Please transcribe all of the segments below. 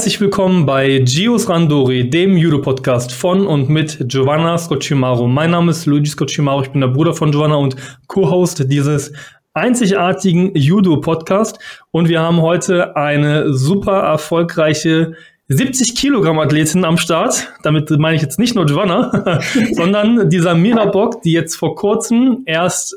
Herzlich willkommen bei Gios Randori, dem Judo-Podcast von und mit Giovanna Scocimaro. Mein Name ist Luigi Scocimaro, ich bin der Bruder von Giovanna und Co-Host dieses einzigartigen Judo-Podcast. Und wir haben heute eine super erfolgreiche 70 Kilogramm Athletin am Start. Damit meine ich jetzt nicht nur Giovanna, sondern die Samira Bock, die jetzt vor kurzem erst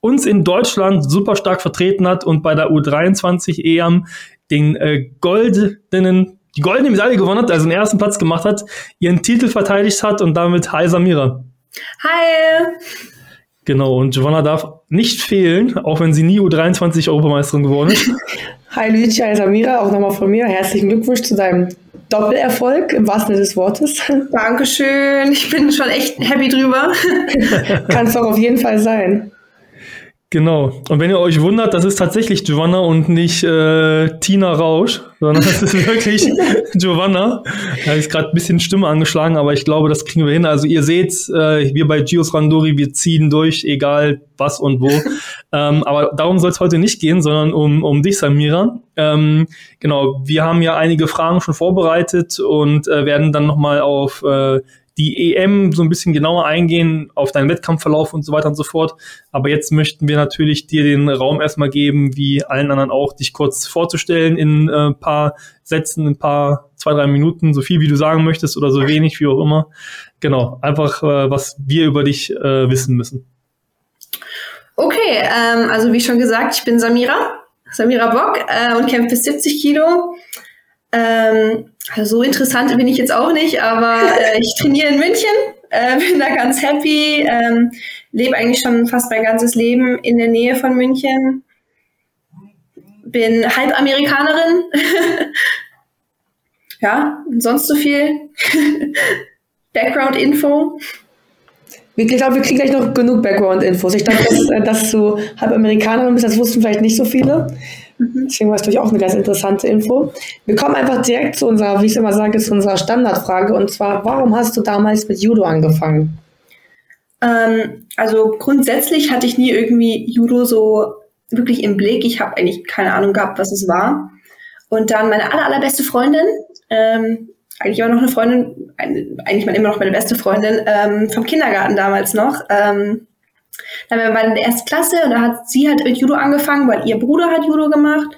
uns in Deutschland super stark vertreten hat und bei der U23 EM den äh, goldenen, die goldene Medaille gewonnen hat, also den ersten Platz gemacht hat, ihren Titel verteidigt hat und damit Hi Samira. Hi! Genau, und Giovanna darf nicht fehlen, auch wenn sie nie U23 Europameisterin geworden ist. Hi Luigi, hi Samira, auch nochmal von mir. Herzlichen Glückwunsch zu deinem Doppelerfolg im wahrsten Sinne des Wortes. Dankeschön, ich bin schon echt happy drüber. Kann es doch auf jeden Fall sein. Genau. Und wenn ihr euch wundert, das ist tatsächlich Giovanna und nicht äh, Tina Rausch, sondern das ist wirklich Giovanna. Da ist gerade ein bisschen Stimme angeschlagen, aber ich glaube, das kriegen wir hin. Also ihr seht, äh, wir bei Gios Randori, wir ziehen durch, egal was und wo. ähm, aber darum soll es heute nicht gehen, sondern um, um dich, Samira. Ähm, genau, wir haben ja einige Fragen schon vorbereitet und äh, werden dann nochmal auf äh, die EM so ein bisschen genauer eingehen auf deinen Wettkampfverlauf und so weiter und so fort. Aber jetzt möchten wir natürlich dir den Raum erstmal geben, wie allen anderen auch, dich kurz vorzustellen in ein äh, paar Sätzen, ein paar, zwei, drei Minuten, so viel wie du sagen möchtest oder so wenig, wie auch immer. Genau, einfach äh, was wir über dich äh, wissen müssen. Okay, ähm, also wie schon gesagt, ich bin Samira, Samira Bock äh, und kämpfe bis 70 Kilo. Ähm, so interessant bin ich jetzt auch nicht, aber äh, ich trainiere in München, äh, bin da ganz happy, ähm, lebe eigentlich schon fast mein ganzes Leben in der Nähe von München, bin Halbamerikanerin. ja, sonst so viel Background-Info. Ich glaube, wir kriegen gleich noch genug Background-Infos. Ich glaube, dass, äh, dass du Halbamerikanerin bist, das wussten vielleicht nicht so viele. Mhm. Deswegen war es natürlich auch eine ganz interessante Info. Wir kommen einfach direkt zu unserer, wie ich immer sage, zu unserer Standardfrage. Und zwar, warum hast du damals mit Judo angefangen? Ähm, also grundsätzlich hatte ich nie irgendwie Judo so wirklich im Blick. Ich habe eigentlich keine Ahnung gehabt, was es war. Und dann meine aller, allerbeste Freundin, ähm, eigentlich immer noch eine Freundin, eigentlich immer noch meine beste Freundin ähm, vom Kindergarten damals noch, ähm, dann waren wir in der ersten Klasse und da hat sie halt mit Judo angefangen, weil ihr Bruder hat Judo gemacht.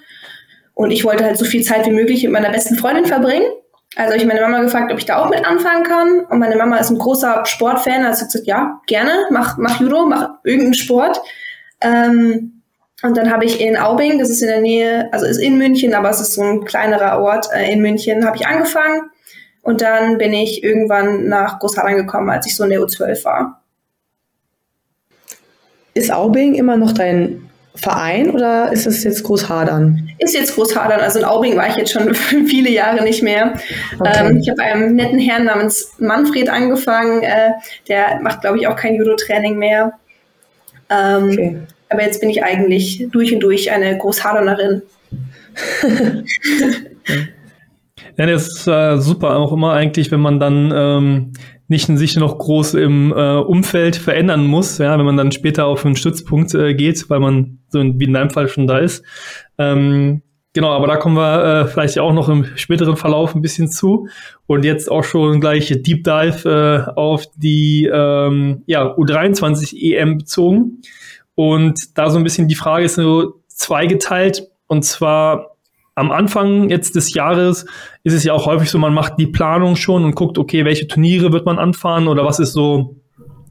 Und ich wollte halt so viel Zeit wie möglich mit meiner besten Freundin verbringen. Also habe ich meine Mama gefragt, ob ich da auch mit anfangen kann. Und meine Mama ist ein großer Sportfan. Also gesagt, ja, gerne, mach, mach Judo, mach irgendeinen Sport. Ähm, und dann habe ich in Aubing, das ist in der Nähe, also ist in München, aber es ist so ein kleinerer Ort äh, in München, habe ich angefangen. Und dann bin ich irgendwann nach Großhadern gekommen, als ich so in der U12 war. Aubing immer noch dein Verein oder ist es jetzt Großhadern? Ist jetzt Großhadern. Also in Aubing war ich jetzt schon viele Jahre nicht mehr. Okay. Ähm, ich habe einem netten Herrn namens Manfred angefangen. Äh, der macht, glaube ich, auch kein Judo-Training mehr. Ähm, okay. Aber jetzt bin ich eigentlich durch und durch eine Großhadernerin. ja, das ist äh, super auch immer eigentlich, wenn man dann ähm, nicht sich noch groß im äh, Umfeld verändern muss, ja, wenn man dann später auf einen Stützpunkt äh, geht, weil man so in, wie in deinem Fall schon da ist. Ähm, genau, aber da kommen wir äh, vielleicht auch noch im späteren Verlauf ein bisschen zu. Und jetzt auch schon gleich Deep Dive äh, auf die ähm, ja, U23 EM bezogen. Und da so ein bisschen die Frage ist so zweigeteilt. Und zwar am Anfang jetzt des Jahres ist es ja auch häufig so, man macht die Planung schon und guckt, okay, welche Turniere wird man anfahren oder was ist so,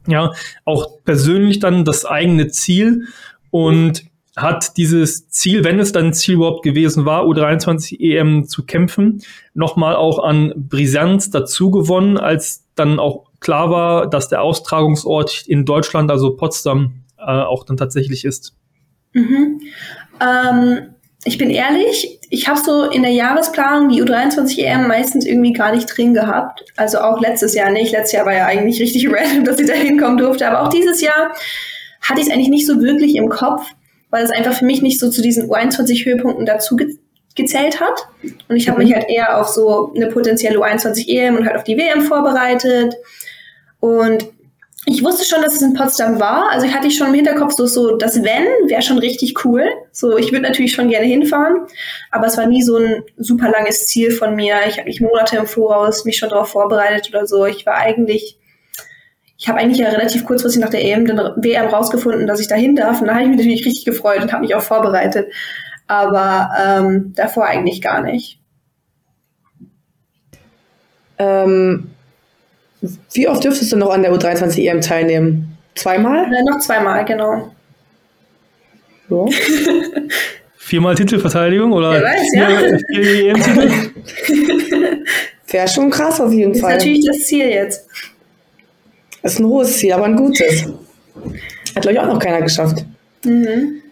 ja, auch persönlich dann das eigene Ziel und hat dieses Ziel, wenn es dann Ziel überhaupt gewesen war, U23 EM zu kämpfen, nochmal auch an Brisanz dazu gewonnen, als dann auch klar war, dass der Austragungsort in Deutschland, also Potsdam, äh, auch dann tatsächlich ist. Mhm. Ähm, ich bin ehrlich, ich habe so in der Jahresplanung die U23 EM meistens irgendwie gar nicht drin gehabt. Also auch letztes Jahr nicht. Letztes Jahr war ja eigentlich richtig random, dass ich da hinkommen durfte. Aber auch dieses Jahr hatte ich es eigentlich nicht so wirklich im Kopf, weil es einfach für mich nicht so zu diesen U21 Höhepunkten dazu ge gezählt hat. Und ich habe mhm. mich halt eher auf so eine potenzielle U21 EM und halt auf die WM vorbereitet. Und ich wusste schon, dass es in Potsdam war. Also ich hatte ich schon im Hinterkopf so, so das Wenn wäre schon richtig cool. So, ich würde natürlich schon gerne hinfahren, aber es war nie so ein super langes Ziel von mir. Ich habe mich Monate im Voraus mich schon darauf vorbereitet oder so. Ich war eigentlich, ich habe eigentlich ja relativ kurzfristig nach der EM, den WM rausgefunden, dass ich dahin darf. Und da habe ich mich natürlich richtig gefreut und habe mich auch vorbereitet. Aber ähm, davor eigentlich gar nicht. Ähm, wie oft dürftest du noch an der U23 EM teilnehmen? Zweimal? Ja, noch zweimal, genau. So. Viermal Titelverteidigung oder Wer weiß, ja. vier EM-Titel? Wäre schon krass auf jeden Fall. Das ist natürlich das Ziel jetzt. Das ist ein hohes Ziel, aber ein gutes. Hat, glaube ich, auch noch keiner geschafft. Mhm.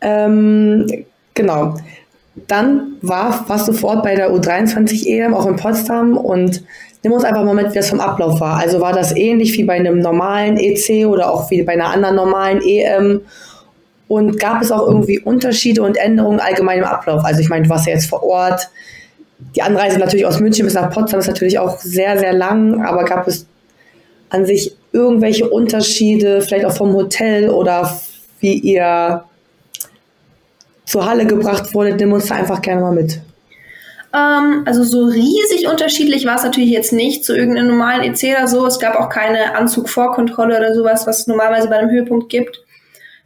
Ähm, genau. Dann war, warst du sofort bei der U23 EM, auch in Potsdam und nimm uns einfach mal mit, wie das vom Ablauf war. Also war das ähnlich wie bei einem normalen EC oder auch wie bei einer anderen normalen EM? Und gab es auch irgendwie Unterschiede und Änderungen allgemein im Ablauf? Also ich meine, du warst ja jetzt vor Ort. Die Anreise natürlich aus München bis nach Potsdam ist natürlich auch sehr, sehr lang, aber gab es an sich irgendwelche Unterschiede, vielleicht auch vom Hotel oder wie ihr zur Halle gebracht wurdet? Nimm uns da einfach gerne mal mit. Ähm, also so riesig unterschiedlich war es natürlich jetzt nicht zu irgendeinem normalen EC oder so. Es gab auch keine Anzugvorkontrolle oder sowas, was es normalerweise bei einem Höhepunkt gibt.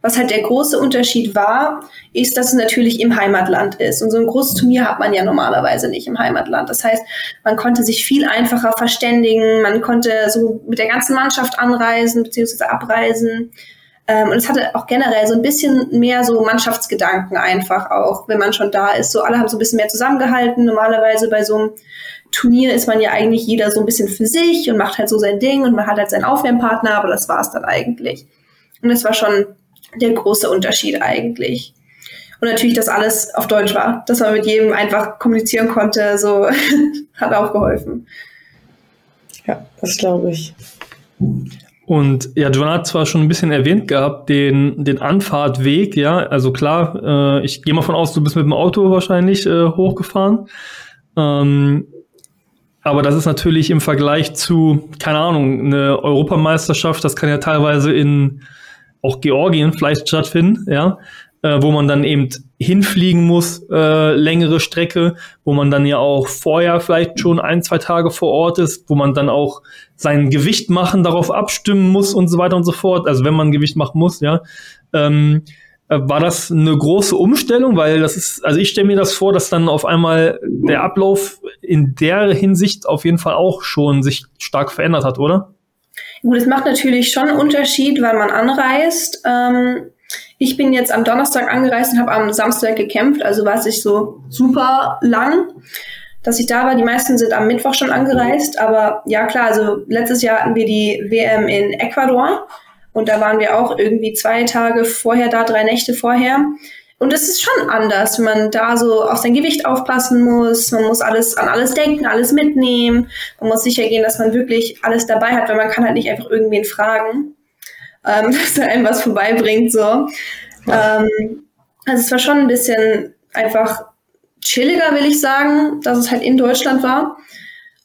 Was halt der große Unterschied war, ist, dass es natürlich im Heimatland ist. Und so ein großes Turnier hat man ja normalerweise nicht im Heimatland. Das heißt, man konnte sich viel einfacher verständigen, man konnte so mit der ganzen Mannschaft anreisen bzw. abreisen. Ähm, und es hatte auch generell so ein bisschen mehr so Mannschaftsgedanken einfach auch, wenn man schon da ist. So alle haben so ein bisschen mehr zusammengehalten. Normalerweise bei so einem Turnier ist man ja eigentlich jeder so ein bisschen für sich und macht halt so sein Ding und man hat halt seinen Aufwärmpartner, aber das war es dann eigentlich. Und es war schon der große Unterschied eigentlich. Und natürlich, dass alles auf Deutsch war, dass man mit jedem einfach kommunizieren konnte, so hat auch geholfen. Ja, das glaube ich. Und ja, John hat zwar schon ein bisschen erwähnt gehabt, den, den Anfahrtweg, ja, also klar, äh, ich gehe mal von aus, du bist mit dem Auto wahrscheinlich äh, hochgefahren. Ähm, aber das ist natürlich im Vergleich zu, keine Ahnung, eine Europameisterschaft, das kann ja teilweise in auch Georgien vielleicht stattfinden, ja, äh, wo man dann eben hinfliegen muss, äh, längere Strecke, wo man dann ja auch vorher vielleicht schon ein, zwei Tage vor Ort ist, wo man dann auch sein Gewicht machen, darauf abstimmen muss und so weiter und so fort. Also wenn man Gewicht machen muss, ja. Ähm, äh, war das eine große Umstellung, weil das ist, also ich stelle mir das vor, dass dann auf einmal der Ablauf in der Hinsicht auf jeden Fall auch schon sich stark verändert hat, oder? Gut, es macht natürlich schon einen Unterschied, weil man anreist. Ähm, ich bin jetzt am Donnerstag angereist und habe am Samstag gekämpft, also war es nicht so super lang, dass ich da war. Die meisten sind am Mittwoch schon angereist, aber ja klar, also letztes Jahr hatten wir die WM in Ecuador und da waren wir auch irgendwie zwei Tage vorher da, drei Nächte vorher. Und es ist schon anders, wenn man da so auf sein Gewicht aufpassen muss. Man muss alles an alles denken, alles mitnehmen. Man muss sicher gehen, dass man wirklich alles dabei hat, weil man kann halt nicht einfach irgendwen fragen, ähm, dass er einem was vorbeibringt. So. Ja. Ähm, also es war schon ein bisschen einfach chilliger, will ich sagen, dass es halt in Deutschland war.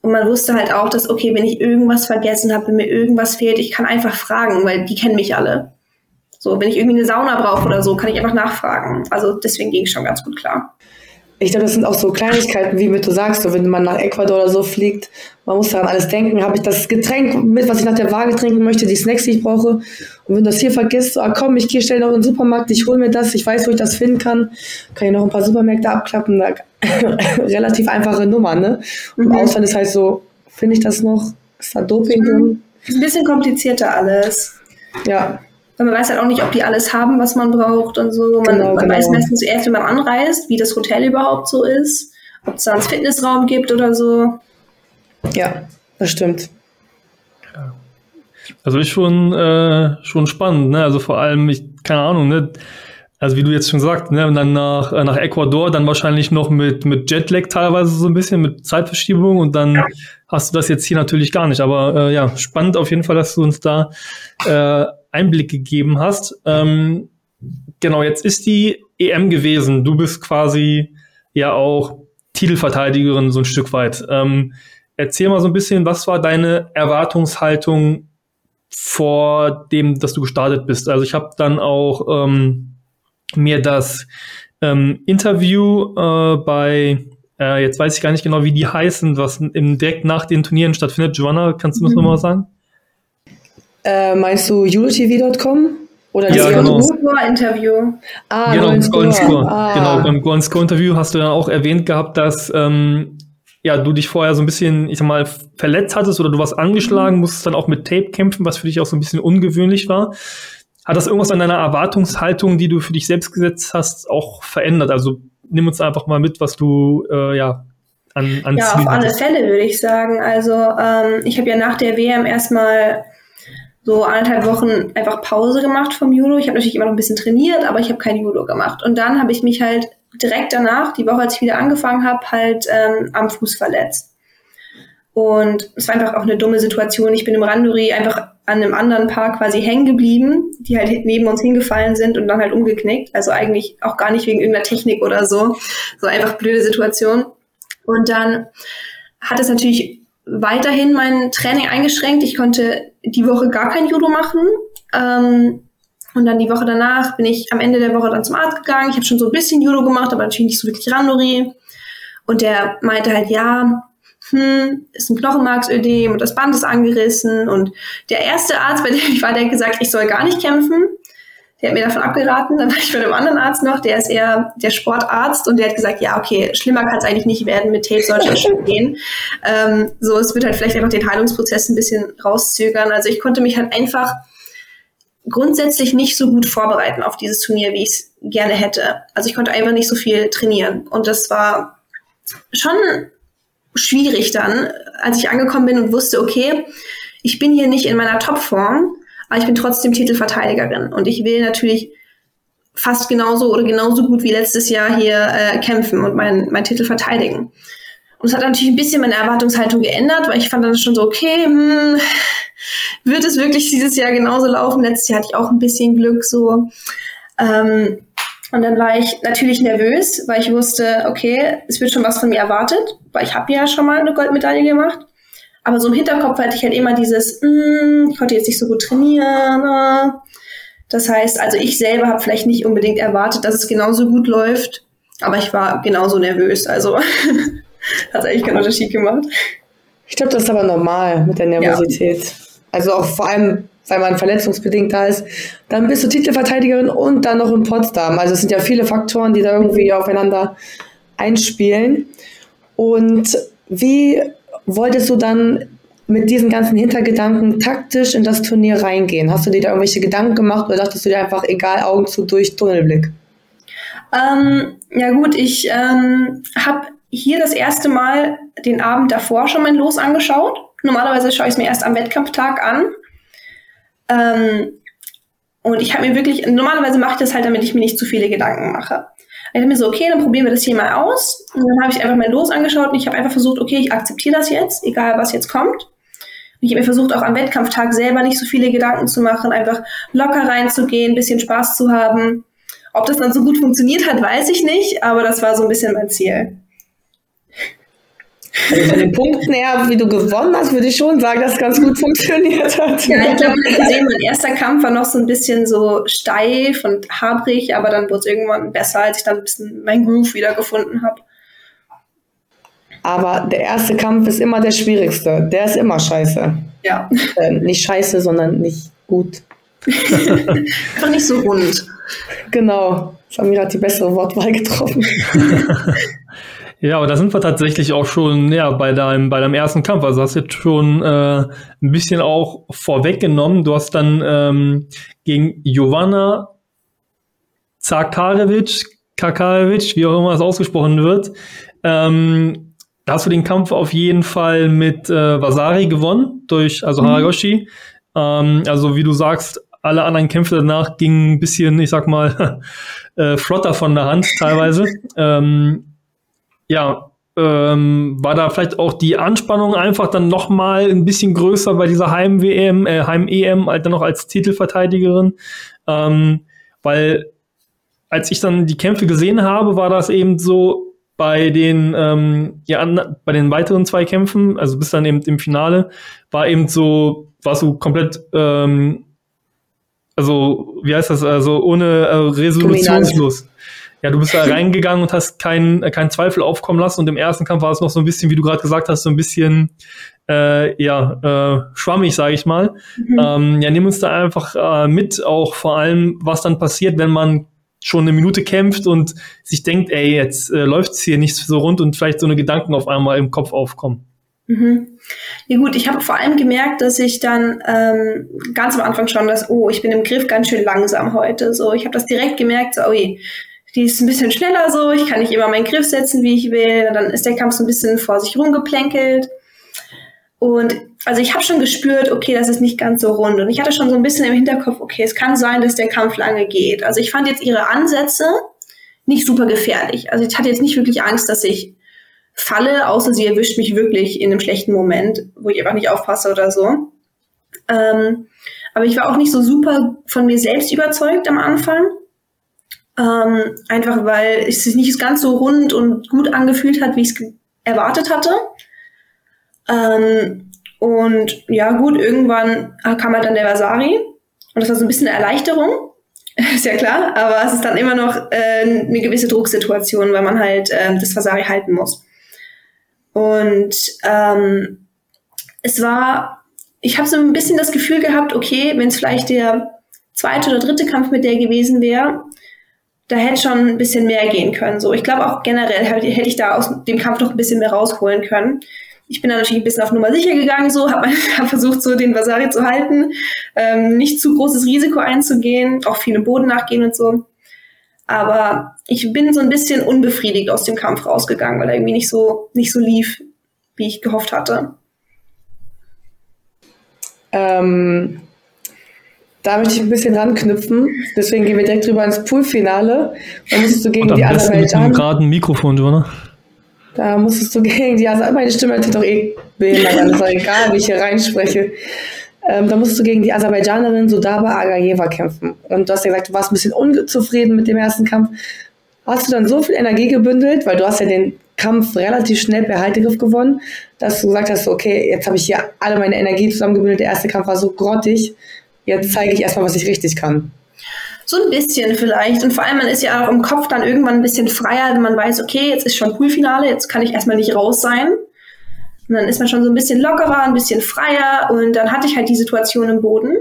Und man wusste halt auch, dass, okay, wenn ich irgendwas vergessen habe, wenn mir irgendwas fehlt, ich kann einfach fragen, weil die kennen mich alle. So, wenn ich irgendwie eine Sauna brauche oder so, kann ich einfach nachfragen. Also deswegen ging es schon ganz gut klar. Ich glaube, das sind auch so Kleinigkeiten, wie du sagst, so, wenn man nach Ecuador oder so fliegt, man muss daran alles denken. Habe ich das Getränk mit, was ich nach der Waage trinken möchte, die Snacks, die ich brauche? Und wenn du das hier vergisst, so, ah, komm, ich gehe schnell noch in den Supermarkt, ich hole mir das, ich weiß, wo ich das finden kann, kann ich noch ein paar Supermärkte abklappen. relativ einfache Nummer, ne? Und mhm. Ausland ist halt so, finde ich das noch? Ist da Doping drin? Ist ein bisschen komplizierter alles. Ja. Weil man weiß halt auch nicht, ob die alles haben, was man braucht und so. Man, genau, man genau. weiß meistens erst, wenn man anreist, wie das Hotel überhaupt so ist, ob es da einen Fitnessraum gibt oder so. Ja, das stimmt. Also ist schon, äh, schon spannend, ne? Also vor allem, ich, keine Ahnung, ne? Also wie du jetzt schon sagst, ne, und dann nach, äh, nach Ecuador, dann wahrscheinlich noch mit, mit Jetlag teilweise so ein bisschen, mit Zeitverschiebung und dann ja. hast du das jetzt hier natürlich gar nicht. Aber äh, ja, spannend auf jeden Fall, dass du uns da äh, Einblick gegeben hast. Ähm, genau, jetzt ist die EM gewesen. Du bist quasi ja auch Titelverteidigerin so ein Stück weit. Ähm, erzähl mal so ein bisschen, was war deine Erwartungshaltung vor dem, dass du gestartet bist. Also ich habe dann auch ähm, mir das ähm, Interview äh, bei, äh, jetzt weiß ich gar nicht genau, wie die heißen, was im, direkt nach den Turnieren stattfindet. Joanna, kannst du das mhm. nochmal sagen? Äh, meinst du eurotv.com? Oder das ja, genau. Interview. Ah, genau, Golden Score. Score. Ah. Genau, beim Golden Score Interview hast du dann auch erwähnt gehabt, dass ähm, ja, du dich vorher so ein bisschen, ich sag mal, verletzt hattest oder du warst angeschlagen, mhm. musstest dann auch mit Tape kämpfen, was für dich auch so ein bisschen ungewöhnlich war. Hat das irgendwas an deiner Erwartungshaltung, die du für dich selbst gesetzt hast, auch verändert? Also nimm uns einfach mal mit, was du äh, ja an, an Ja, Zielen auf alle Fälle würde ich sagen. Also ähm, ich habe ja nach der WM erstmal so anderthalb Wochen einfach Pause gemacht vom Judo. Ich habe natürlich immer noch ein bisschen trainiert, aber ich habe kein Judo gemacht. Und dann habe ich mich halt direkt danach, die Woche, als ich wieder angefangen habe, halt ähm, am Fuß verletzt. Und es war einfach auch eine dumme Situation. Ich bin im Randori einfach an einem anderen Paar quasi hängen geblieben, die halt neben uns hingefallen sind und dann halt umgeknickt. Also eigentlich auch gar nicht wegen irgendeiner Technik oder so. So einfach blöde Situation. Und dann hat es natürlich weiterhin mein Training eingeschränkt. Ich konnte die Woche gar kein Judo machen. Ähm, und dann die Woche danach bin ich am Ende der Woche dann zum Arzt gegangen. Ich habe schon so ein bisschen Judo gemacht, aber natürlich nicht so wirklich Randori. Und der meinte halt, ja, hm, ist ein Knochenmarksödem und das Band ist angerissen. Und der erste Arzt, bei dem ich war, der hat gesagt, ich soll gar nicht kämpfen. Der hat mir davon abgeraten. Dann war ich bei einem anderen Arzt noch, der ist eher der Sportarzt und der hat gesagt, ja, okay, schlimmer kann es eigentlich nicht werden, mit Tape sollte es schon gehen. Ähm, so, es wird halt vielleicht einfach den Heilungsprozess ein bisschen rauszögern. Also ich konnte mich halt einfach grundsätzlich nicht so gut vorbereiten auf dieses Turnier, wie ich es gerne hätte. Also ich konnte einfach nicht so viel trainieren. Und das war schon schwierig dann, als ich angekommen bin und wusste, okay, ich bin hier nicht in meiner Topform, aber ich bin trotzdem Titelverteidigerin und ich will natürlich fast genauso oder genauso gut wie letztes Jahr hier äh, kämpfen und meinen mein Titel verteidigen. Und es hat natürlich ein bisschen meine Erwartungshaltung geändert, weil ich fand dann schon so, okay, hm, wird es wirklich dieses Jahr genauso laufen? Letztes Jahr hatte ich auch ein bisschen Glück so. Ähm, und dann war ich natürlich nervös, weil ich wusste, okay, es wird schon was von mir erwartet, weil ich habe ja schon mal eine Goldmedaille gemacht. Aber so im Hinterkopf hatte ich halt immer dieses, mm, ich konnte jetzt nicht so gut trainieren. Ne? Das heißt, also ich selber habe vielleicht nicht unbedingt erwartet, dass es genauso gut läuft, aber ich war genauso nervös. Also hat eigentlich keinen Unterschied gemacht. Ich glaube, das ist aber normal mit der Nervosität. Ja. Also auch vor allem, weil man verletzungsbedingt da ist. Dann bist du Titelverteidigerin und dann noch in Potsdam. Also es sind ja viele Faktoren, die da irgendwie aufeinander einspielen. Und wie wolltest du dann mit diesen ganzen Hintergedanken taktisch in das Turnier reingehen? Hast du dir da irgendwelche Gedanken gemacht oder dachtest du dir einfach, egal, Augen zu durch, Tunnelblick? Ähm, ja gut, ich ähm, habe hier das erste Mal den Abend davor schon mein Los angeschaut. Normalerweise schaue ich es mir erst am Wettkampftag an. Ähm, und ich habe mir wirklich, normalerweise mache ich das halt, damit ich mir nicht zu viele Gedanken mache. Ich dachte mir so, okay, dann probieren wir das hier mal aus. Und dann habe ich einfach mein Los angeschaut und ich habe einfach versucht, okay, ich akzeptiere das jetzt, egal was jetzt kommt. Und ich habe mir versucht, auch am Wettkampftag selber nicht so viele Gedanken zu machen, einfach locker reinzugehen, bisschen Spaß zu haben. Ob das dann so gut funktioniert hat, weiß ich nicht, aber das war so ein bisschen mein Ziel. Also von den Punkten her, wie du gewonnen hast, würde ich schon sagen, dass es ganz gut funktioniert hat. Ja, ich glaube, gesehen, mein erster Kampf war noch so ein bisschen so steif und habrig, aber dann wurde es irgendwann besser, als ich dann ein bisschen mein Groove wieder gefunden habe. Aber der erste Kampf ist immer der schwierigste. Der ist immer scheiße. Ja. Äh, nicht scheiße, sondern nicht gut. Einfach nicht so rund. Genau. Samira hat die bessere Wortwahl getroffen. Ja, aber da sind wir tatsächlich auch schon ja, bei, deinem, bei deinem ersten Kampf. Also hast jetzt schon äh, ein bisschen auch vorweggenommen. Du hast dann ähm, gegen Jovana Zakarevic, Kakarevic, wie auch immer es ausgesprochen wird, ähm, da hast du den Kampf auf jeden Fall mit äh, Vasari gewonnen, durch, also mhm. Haragoshi. Ähm, also wie du sagst, alle anderen Kämpfe danach gingen ein bisschen, ich sag mal, äh, flotter von der Hand teilweise. ähm, ja, ähm, war da vielleicht auch die Anspannung einfach dann noch mal ein bisschen größer bei dieser Heim-WM, äh, Heim-EM, halt dann noch als Titelverteidigerin, ähm, weil als ich dann die Kämpfe gesehen habe, war das eben so bei den ähm, ja, bei den weiteren zwei Kämpfen, also bis dann eben im Finale, war eben so warst du komplett, ähm, also wie heißt das, also ohne äh, resolutionslos. Ja, du bist da reingegangen und hast keinen keinen Zweifel aufkommen lassen und im ersten Kampf war es noch so ein bisschen, wie du gerade gesagt hast, so ein bisschen äh, ja, äh, schwammig, sage ich mal. Mhm. Ähm, ja, nimm uns da einfach äh, mit, auch vor allem, was dann passiert, wenn man schon eine Minute kämpft und sich denkt, ey, jetzt äh, läuft's hier nicht so rund und vielleicht so eine Gedanken auf einmal im Kopf aufkommen. Mhm. Ja gut, ich habe vor allem gemerkt, dass ich dann ähm, ganz am Anfang schon, dass, oh, ich bin im Griff ganz schön langsam heute. So, ich habe das direkt gemerkt, so, oh je, die ist ein bisschen schneller so, ich kann nicht immer meinen Griff setzen, wie ich will. Und dann ist der Kampf so ein bisschen vor sich rumgeplänkelt. Und also ich habe schon gespürt, okay, das ist nicht ganz so rund. Und ich hatte schon so ein bisschen im Hinterkopf, okay, es kann sein, dass der Kampf lange geht. Also ich fand jetzt ihre Ansätze nicht super gefährlich. Also ich hatte jetzt nicht wirklich Angst, dass ich falle, außer sie erwischt mich wirklich in einem schlechten Moment, wo ich einfach nicht aufpasse oder so. Ähm, aber ich war auch nicht so super von mir selbst überzeugt am Anfang. Ähm, einfach weil es sich nicht ganz so rund und gut angefühlt hat, wie ich es erwartet hatte. Ähm, und ja, gut, irgendwann kam halt dann der Vasari. Und das war so ein bisschen eine Erleichterung. ist ja klar, aber es ist dann immer noch äh, eine gewisse Drucksituation, weil man halt äh, das Vasari halten muss. Und ähm, es war, ich habe so ein bisschen das Gefühl gehabt, okay, wenn es vielleicht der zweite oder dritte Kampf mit der gewesen wäre, da hätte schon ein bisschen mehr gehen können. So, ich glaube auch generell hätte ich da aus dem Kampf noch ein bisschen mehr rausholen können ich bin da natürlich ein bisschen auf Nummer sicher gegangen, so, habe hab versucht, so den Vasari zu halten, ähm, nicht zu großes Risiko einzugehen, auch viel im Boden nachgehen und so. Aber ich bin so ein bisschen unbefriedigt aus dem Kampf rausgegangen, weil er irgendwie nicht so, nicht so lief, wie ich gehofft hatte. Ähm, da möchte ich ein bisschen ranknüpfen. Deswegen gehen wir direkt drüber ins Poolfinale. Da musst du gegen und am die Aserbaidschan. Mit einem geraden Mikrofon, Jonah. Da musstest du gegen die, also meine Stimme sich doch eh behindert an, ist doch egal, wie ich hier reinspreche. Ähm, da musstest du gegen die Aserbaidschanerin Sudaba Agayeva kämpfen. Und du hast ja gesagt, du warst ein bisschen unzufrieden mit dem ersten Kampf. Hast du dann so viel Energie gebündelt, weil du hast ja den Kampf relativ schnell per Haltegriff gewonnen, dass du gesagt hast, okay, jetzt habe ich hier alle meine Energie zusammengebündelt, der erste Kampf war so grottig, jetzt zeige ich erstmal, was ich richtig kann. So ein bisschen vielleicht. Und vor allem, man ist ja auch im Kopf dann irgendwann ein bisschen freier, wenn man weiß, okay, jetzt ist schon Poolfinale, jetzt kann ich erstmal nicht raus sein. Und dann ist man schon so ein bisschen lockerer, ein bisschen freier. Und dann hatte ich halt die Situation im Boden.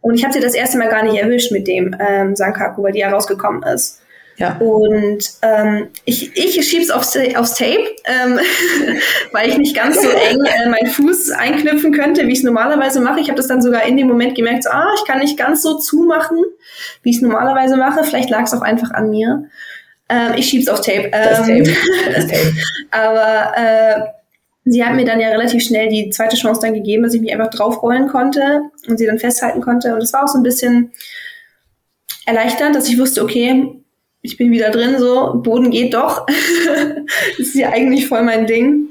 Und ich habe sie das erste Mal gar nicht erwischt mit dem ähm, Sankaku, weil die ja rausgekommen ist. Ja. Und ähm, ich, ich schieb's aufs, aufs Tape, ähm, weil ich nicht ganz so eng äh, meinen Fuß einknüpfen könnte, wie ich es normalerweise mache. Ich habe das dann sogar in dem Moment gemerkt, so, ah, ich kann nicht ganz so zumachen, wie ich es normalerweise mache. Vielleicht lag es auch einfach an mir. Ähm, ich schieb's aufs Tape. das Tape. Ähm, das Tape. aber äh, sie hat mir dann ja relativ schnell die zweite Chance dann gegeben, dass ich mich einfach draufrollen konnte und sie dann festhalten konnte. Und es war auch so ein bisschen erleichternd, dass ich wusste, okay, ich bin wieder drin, so, Boden geht doch. das ist ja eigentlich voll mein Ding.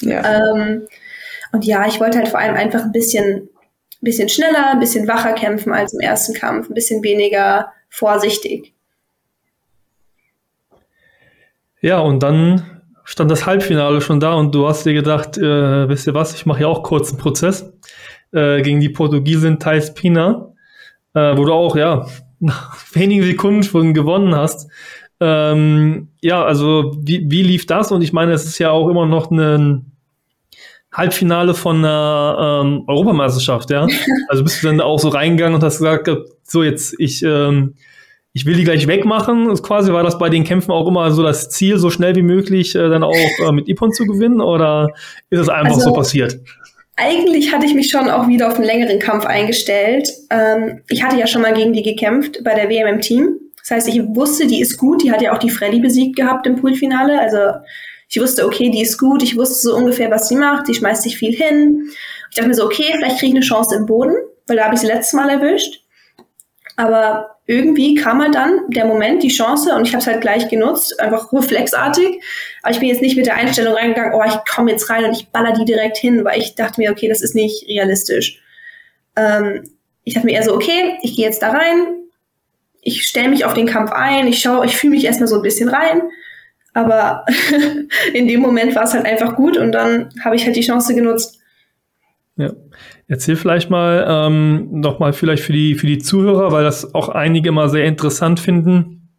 Ja. Ähm, und ja, ich wollte halt vor allem einfach ein bisschen, bisschen schneller, ein bisschen wacher kämpfen als im ersten Kampf, ein bisschen weniger vorsichtig. Ja, und dann stand das Halbfinale schon da und du hast dir gedacht, äh, wisst ihr was, ich mache ja auch kurz einen Prozess äh, gegen die Portugiesin Thais Pina, äh, wo du auch, ja, nach wenigen Sekunden schon gewonnen hast. Ähm, ja, also wie, wie lief das? Und ich meine, es ist ja auch immer noch ein Halbfinale von einer ähm, Europameisterschaft, ja. Also bist du dann auch so reingegangen und hast gesagt, so jetzt, ich, ähm, ich will die gleich wegmachen. Das quasi war das bei den Kämpfen auch immer so das Ziel, so schnell wie möglich äh, dann auch äh, mit Ipon zu gewinnen? Oder ist es einfach also, so passiert? Eigentlich hatte ich mich schon auch wieder auf einen längeren Kampf eingestellt. Ähm, ich hatte ja schon mal gegen die gekämpft bei der WM im Team. Das heißt, ich wusste, die ist gut. Die hat ja auch die Freddy besiegt gehabt im Poolfinale. Also ich wusste, okay, die ist gut. Ich wusste so ungefähr, was sie macht. Die schmeißt sich viel hin. Ich dachte mir so, okay, vielleicht kriege ich eine Chance im Boden, weil da habe ich sie letztes Mal erwischt. Aber irgendwie kam halt dann der Moment, die Chance und ich habe es halt gleich genutzt, einfach reflexartig. Aber ich bin jetzt nicht mit der Einstellung reingegangen, oh, ich komme jetzt rein und ich baller die direkt hin, weil ich dachte mir, okay, das ist nicht realistisch. Ähm, ich dachte mir eher so, okay, ich gehe jetzt da rein, ich stelle mich auf den Kampf ein, ich schaue, ich fühle mich erstmal so ein bisschen rein. Aber in dem Moment war es halt einfach gut und dann habe ich halt die Chance genutzt. Ja. Erzähl vielleicht mal ähm, noch mal vielleicht für die für die Zuhörer, weil das auch einige immer sehr interessant finden.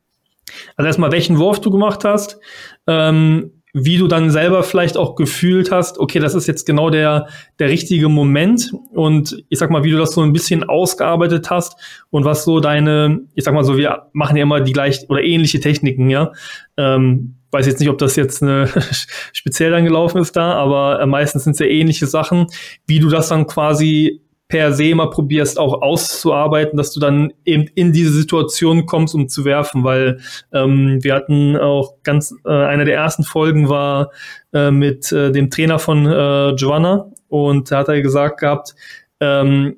Also erstmal, welchen Wurf du gemacht hast, ähm, wie du dann selber vielleicht auch gefühlt hast, okay, das ist jetzt genau der, der richtige Moment und ich sag mal, wie du das so ein bisschen ausgearbeitet hast und was so deine, ich sag mal so, wir machen ja immer die gleich oder ähnliche Techniken, ja. Ähm, weiß jetzt nicht, ob das jetzt eine speziell dann gelaufen ist da, aber äh, meistens sind es ja ähnliche Sachen, wie du das dann quasi per se mal probierst auch auszuarbeiten, dass du dann eben in diese Situation kommst, um zu werfen, weil ähm, wir hatten auch ganz, äh, eine der ersten Folgen war äh, mit äh, dem Trainer von äh, Joanna und da hat er gesagt gehabt, ähm,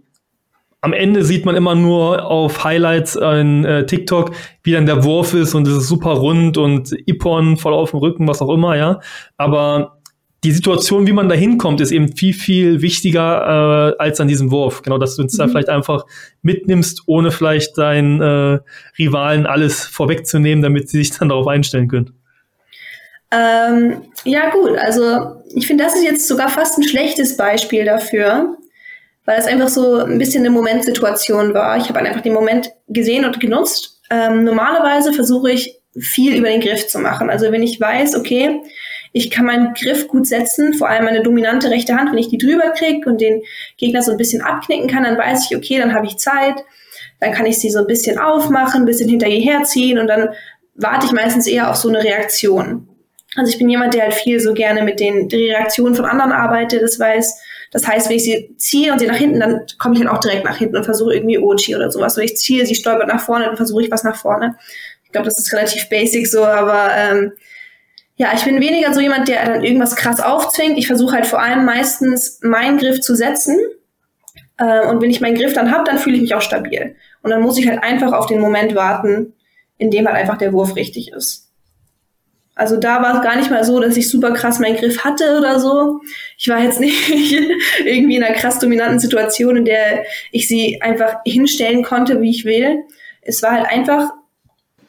am Ende sieht man immer nur auf Highlights in äh, TikTok, wie dann der Wurf ist und es ist super rund und Ippon voll auf dem Rücken, was auch immer, ja. Aber die Situation, wie man da hinkommt, ist eben viel, viel wichtiger äh, als an diesem Wurf. Genau, dass du uns mhm. da vielleicht einfach mitnimmst, ohne vielleicht deinen äh, Rivalen alles vorwegzunehmen, damit sie sich dann darauf einstellen können. Ähm, ja, gut, also ich finde, das ist jetzt sogar fast ein schlechtes Beispiel dafür, weil es einfach so ein bisschen eine Momentsituation war. Ich habe einfach den Moment gesehen und genutzt. Ähm, normalerweise versuche ich viel über den Griff zu machen. Also wenn ich weiß, okay, ich kann meinen Griff gut setzen, vor allem meine dominante rechte Hand, wenn ich die drüber kriege und den Gegner so ein bisschen abknicken kann, dann weiß ich, okay, dann habe ich Zeit, dann kann ich sie so ein bisschen aufmachen, ein bisschen hinter ihr herziehen und dann warte ich meistens eher auf so eine Reaktion. Also ich bin jemand, der halt viel so gerne mit den Reaktionen von anderen arbeitet, das weiß, das heißt, wenn ich sie ziehe und sie nach hinten, dann komme ich halt auch direkt nach hinten und versuche irgendwie Ochi oder sowas. Wenn ich ziehe, sie stolpert nach vorne, dann versuche ich was nach vorne. Ich glaube, das ist relativ basic so, aber ähm, ja, ich bin weniger so jemand, der dann irgendwas krass aufzwingt. Ich versuche halt vor allem meistens meinen Griff zu setzen. Äh, und wenn ich meinen Griff dann habe, dann fühle ich mich auch stabil. Und dann muss ich halt einfach auf den Moment warten, in dem halt einfach der Wurf richtig ist. Also da war es gar nicht mal so, dass ich super krass meinen Griff hatte oder so. Ich war jetzt nicht irgendwie in einer krass dominanten Situation, in der ich sie einfach hinstellen konnte, wie ich will. Es war halt einfach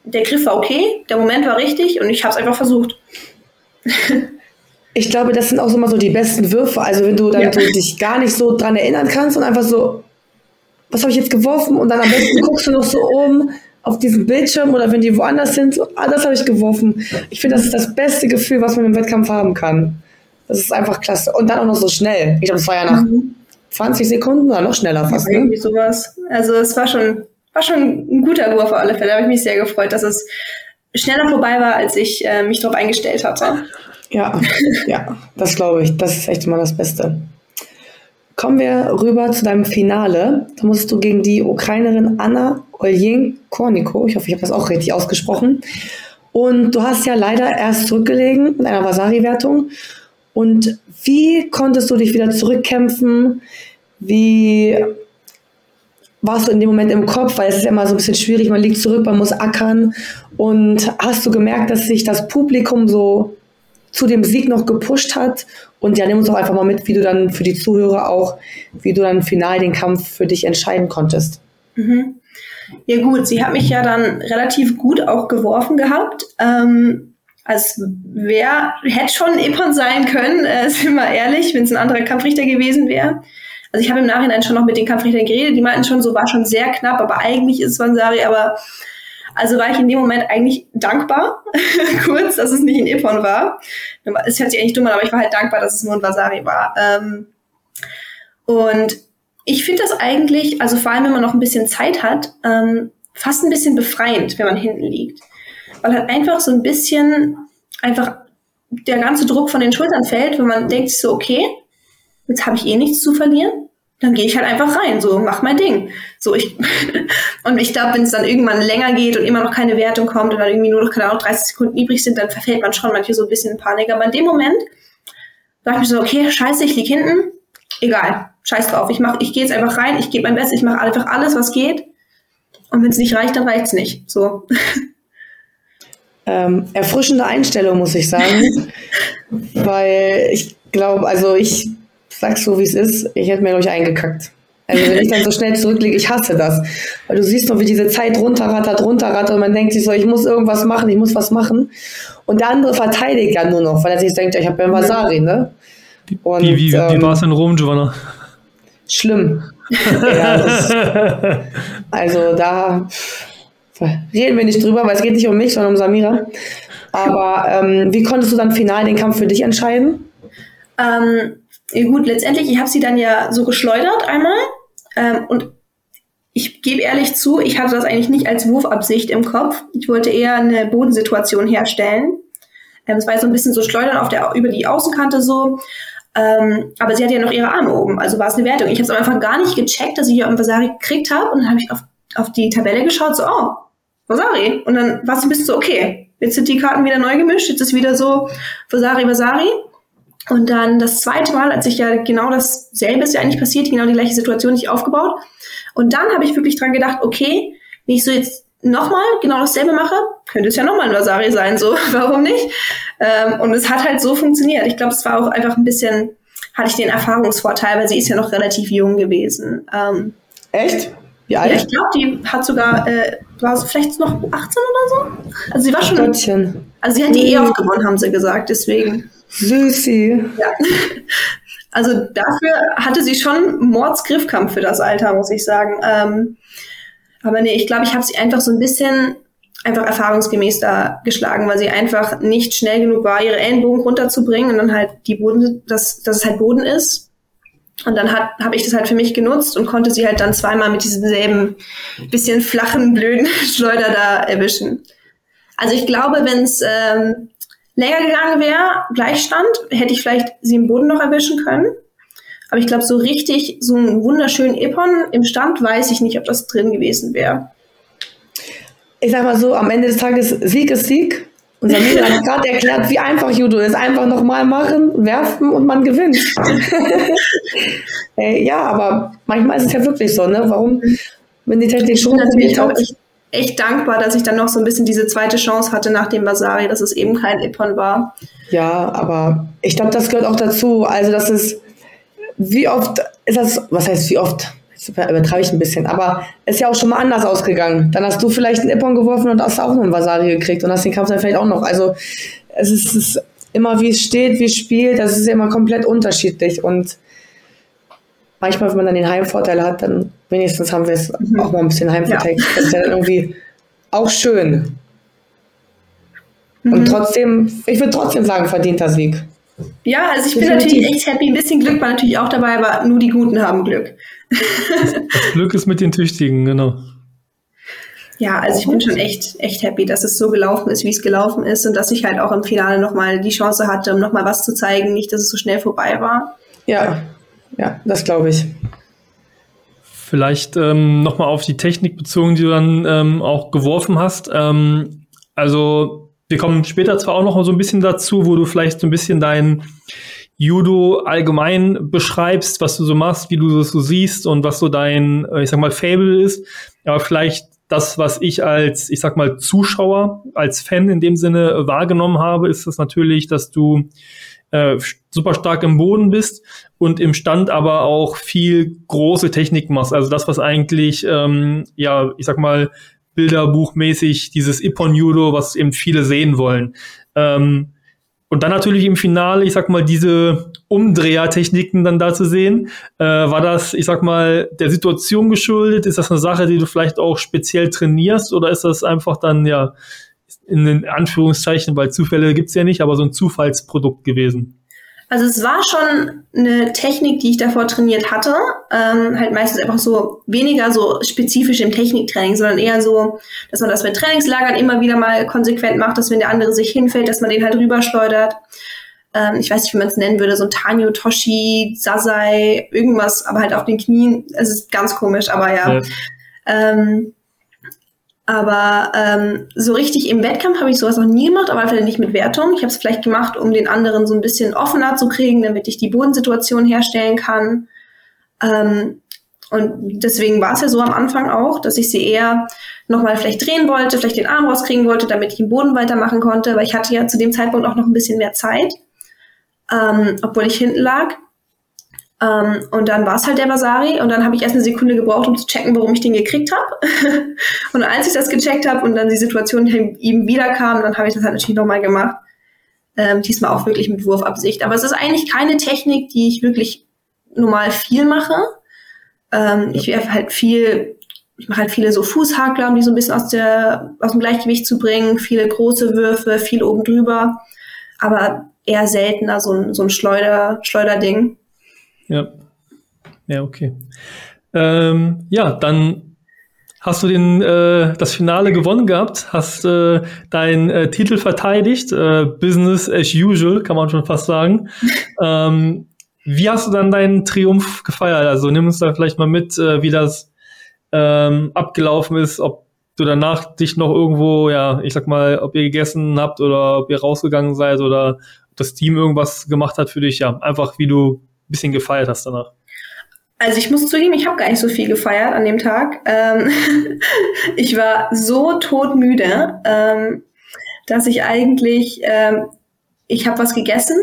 der Griff war okay, der Moment war richtig und ich habe es einfach versucht. ich glaube, das sind auch immer so die besten Würfe. Also wenn du dann ja. so dich gar nicht so dran erinnern kannst und einfach so, was habe ich jetzt geworfen? Und dann am besten guckst du noch so oben auf diesen Bildschirm oder wenn die woanders sind, so, ah, das habe ich geworfen. Ich finde, das ist das beste Gefühl, was man im Wettkampf haben kann. Das ist einfach klasse. Und dann auch noch so schnell. Ich glaube, es war ja nach mhm. 20 Sekunden oder noch schneller fast. Ne? irgendwie sowas. Also es war schon war schon ein guter Wurf auf alle Fälle. Da habe ich mich sehr gefreut, dass es schneller vorbei war, als ich äh, mich darauf eingestellt hatte. Ja, ja, das glaube ich. Das ist echt immer das Beste. Kommen wir rüber zu deinem Finale. Da musst du gegen die Ukrainerin Anna Oljen-Korniko, ich hoffe, ich habe das auch richtig ausgesprochen. Und du hast ja leider erst zurückgelegen in einer Vasari-Wertung. Und wie konntest du dich wieder zurückkämpfen? Wie warst du in dem Moment im Kopf, weil es ist ja immer so ein bisschen schwierig, man liegt zurück, man muss ackern. Und hast du gemerkt, dass sich das Publikum so zu dem Sieg noch gepusht hat? Und ja, nimm uns doch einfach mal mit, wie du dann für die Zuhörer auch, wie du dann final den Kampf für dich entscheiden konntest. Mhm. Ja gut, sie hat mich ja dann relativ gut auch geworfen gehabt. Ähm, als wer hätte schon Ippon sein können, äh, sind wir ehrlich, wenn es ein anderer Kampfrichter gewesen wäre. Also ich habe im Nachhinein schon noch mit den Kampfrichtern geredet, die meinten schon, so war schon sehr knapp, aber eigentlich ist Vansari, aber also war ich in dem Moment eigentlich dankbar, kurz, dass es nicht in Epon war. Es hört sich eigentlich dumm an, aber ich war halt dankbar, dass es nur in Vasari war. Ähm, und ich finde das eigentlich, also vor allem, wenn man noch ein bisschen Zeit hat, ähm, fast ein bisschen befreiend, wenn man hinten liegt. Weil halt einfach so ein bisschen einfach der ganze Druck von den Schultern fällt, wenn man denkt so, okay, jetzt habe ich eh nichts zu verlieren, dann gehe ich halt einfach rein, so mach mein Ding. So ich und ich glaube, wenn es dann irgendwann länger geht und immer noch keine Wertung kommt und dann irgendwie nur noch keine Ahnung 30 Sekunden übrig sind, dann verfällt man schon manchmal so ein bisschen in Panik. Aber in dem Moment dachte ich mir so, okay, scheiße, ich lieg hinten, egal, scheiß drauf, ich mach, ich gehe jetzt einfach rein, ich gebe mein Bestes, ich mache einfach alles, was geht. Und wenn es nicht reicht, dann reicht's nicht. So. Ähm, erfrischende Einstellung, muss ich sagen. weil ich glaube, also ich sag's so, wie es ist, ich hätte mir durch eingekackt. Also wenn ich dann so schnell zurücklege, ich hasse das. Weil du siehst noch, wie diese Zeit runterrattert, runterrattert und man denkt sich so, ich muss irgendwas machen, ich muss was machen. Und der andere verteidigt dann nur noch, weil er sich denkt, ich habe ja Vasari, ne? Und, wie wie, ähm, wie war es in Rom, Giovanna? schlimm. ja, das, also da reden wir nicht drüber, weil es geht nicht um mich, sondern um Samira. Aber ähm, wie konntest du dann final den Kampf für dich entscheiden? Ähm, gut, letztendlich, ich habe sie dann ja so geschleudert einmal. Ähm, und ich gebe ehrlich zu, ich hatte das eigentlich nicht als Wurfabsicht im Kopf. Ich wollte eher eine Bodensituation herstellen. Ähm, es war so ein bisschen so schleudern auf der, über die Außenkante so. Ähm, aber sie hatte ja noch ihre Arme oben, also war es eine Wertung. Ich habe es einfach gar nicht gecheckt, dass ich hier am Vasari gekriegt habe. Und dann habe ich auf, auf die Tabelle geschaut, so, oh, Vasari. Und dann war es ein bisschen so, okay, jetzt sind die Karten wieder neu gemischt, jetzt ist wieder so Vasari, Vasari. Und dann das zweite Mal, als ich ja genau dasselbe ist ja eigentlich passiert, genau die gleiche Situation nicht aufgebaut. Und dann habe ich wirklich dran gedacht, okay, wenn ich so jetzt nochmal genau dasselbe mache, könnte es ja nochmal ein Vasari sein, so, warum nicht? Ähm, und es hat halt so funktioniert. Ich glaube, es war auch einfach ein bisschen, hatte ich den Erfahrungsvorteil, weil sie ist ja noch relativ jung gewesen. Ähm, Echt? Wie alt? Ja, ich glaube, die hat sogar, äh, war so vielleicht noch 18 oder so. Also sie war schon. Gottchen. Also sie hat die eh aufgewonnen, haben sie gesagt, deswegen. Süßi. Ja. Also dafür hatte sie schon Mordsgriffkampf für das Alter, muss ich sagen. Ähm, aber nee, ich glaube, ich habe sie einfach so ein bisschen einfach erfahrungsgemäß da geschlagen, weil sie einfach nicht schnell genug war, ihre Ellenbogen runterzubringen und dann halt die Boden, dass, dass es halt Boden ist. Und dann habe ich das halt für mich genutzt und konnte sie halt dann zweimal mit diesem selben bisschen flachen, blöden Schleuder da erwischen. Also ich glaube, wenn es ähm, länger gegangen wäre, Gleichstand, hätte ich vielleicht sie im Boden noch erwischen können. Aber ich glaube, so richtig, so einen wunderschönen Epon im Stand, weiß ich nicht, ob das drin gewesen wäre. Ich sag mal so, am Ende des Tages Sieg ist Sieg. Und Samira hat gerade erklärt, wie einfach Judo ist. Einfach nochmal machen, werfen und man gewinnt. ja, aber manchmal ist es ja wirklich so, ne? Warum, wenn die Technik schon natürlich auch echt, echt dankbar, dass ich dann noch so ein bisschen diese zweite Chance hatte nach dem Basari, dass es eben kein Ippon war. Ja, aber ich glaube, das gehört auch dazu. Also, das ist, wie oft ist das, was heißt wie oft? übertreibe ich ein bisschen, aber ist ja auch schon mal anders ausgegangen. Dann hast du vielleicht einen Ippon geworfen und hast auch einen Vasari gekriegt und hast den Kampf dann vielleicht auch noch. Also es ist, es ist immer, wie es steht, wie es spielt, das ist immer komplett unterschiedlich und manchmal, wenn man dann den Heimvorteil hat, dann wenigstens haben wir es mhm. auch mal ein bisschen Heimvorteil. Ja. Das ist ja dann irgendwie auch schön. Mhm. Und trotzdem, ich würde trotzdem sagen, verdienter Sieg. Ja, also ich bin natürlich echt happy. Ein bisschen Glück war natürlich auch dabei, aber nur die Guten haben Glück. Das Glück ist mit den Tüchtigen, genau. Ja, also ich bin schon echt, echt happy, dass es so gelaufen ist, wie es gelaufen ist und dass ich halt auch im Finale nochmal die Chance hatte, um nochmal was zu zeigen, nicht, dass es so schnell vorbei war. Ja, ja, das glaube ich. Vielleicht ähm, nochmal auf die Technik bezogen, die du dann ähm, auch geworfen hast. Ähm, also wir kommen später zwar auch noch so ein bisschen dazu, wo du vielleicht so ein bisschen dein Judo allgemein beschreibst, was du so machst, wie du das so siehst und was so dein, äh, ich sag mal, Fable ist. Aber vielleicht das, was ich als, ich sag mal, Zuschauer, als Fan in dem Sinne wahrgenommen habe, ist das natürlich, dass du äh, super stark im Boden bist und im Stand aber auch viel große Technik machst. Also das, was eigentlich, ähm, ja, ich sag mal, bilderbuchmäßig dieses Ippon Judo, was eben viele sehen wollen. Ähm, und dann natürlich im Finale, ich sag mal, diese Umdrehertechniken dann da zu sehen. Äh, war das, ich sag mal, der Situation geschuldet? Ist das eine Sache, die du vielleicht auch speziell trainierst? Oder ist das einfach dann, ja, in den Anführungszeichen, weil Zufälle gibt's ja nicht, aber so ein Zufallsprodukt gewesen? Also es war schon eine Technik, die ich davor trainiert hatte. Ähm, halt meistens einfach so weniger so spezifisch im Techniktraining, sondern eher so, dass man das mit Trainingslagern immer wieder mal konsequent macht, dass wenn der andere sich hinfällt, dass man den halt rüberschleudert. Ähm, ich weiß nicht, wie man es nennen würde, so ein Tanyo, Toshi, Sasai, irgendwas, aber halt auf den Knien. Es ist ganz komisch, aber ja. ja. Ähm, aber ähm, so richtig im Wettkampf habe ich sowas noch nie gemacht, aber vielleicht nicht mit Wertung. Ich habe es vielleicht gemacht, um den anderen so ein bisschen offener zu kriegen, damit ich die Bodensituation herstellen kann. Ähm, und deswegen war es ja so am Anfang auch, dass ich sie eher nochmal vielleicht drehen wollte, vielleicht den Arm rauskriegen wollte, damit ich im Boden weitermachen konnte, weil ich hatte ja zu dem Zeitpunkt auch noch ein bisschen mehr Zeit, ähm, obwohl ich hinten lag. Ähm, und dann war es halt der Vasari und dann habe ich erst eine Sekunde gebraucht, um zu checken, warum ich den gekriegt habe. und als ich das gecheckt habe und dann die Situation ihm wieder kam, dann habe ich das halt natürlich nochmal gemacht. Ähm, diesmal auch wirklich mit Wurfabsicht. Aber es ist eigentlich keine Technik, die ich wirklich normal viel mache. Ähm, ich werfe halt viel, ich mache halt viele so Fußhakler, um die so ein bisschen aus der aus dem Gleichgewicht zu bringen. Viele große Würfe, viel oben drüber, aber eher seltener so ein, so ein Schleuder, Schleuderding. Ja. Ja, okay. Ähm, ja, dann hast du den, äh, das Finale gewonnen gehabt, hast äh, deinen äh, Titel verteidigt, äh, Business as usual, kann man schon fast sagen. ähm, wie hast du dann deinen Triumph gefeiert? Also nimm uns da vielleicht mal mit, äh, wie das ähm, abgelaufen ist, ob du danach dich noch irgendwo, ja, ich sag mal, ob ihr gegessen habt oder ob ihr rausgegangen seid oder ob das Team irgendwas gemacht hat für dich, ja, einfach wie du bisschen gefeiert hast danach. Also ich muss zugeben, ich habe gar nicht so viel gefeiert an dem Tag. Ähm, ich war so todmüde, ähm, dass ich eigentlich, ähm, ich habe was gegessen,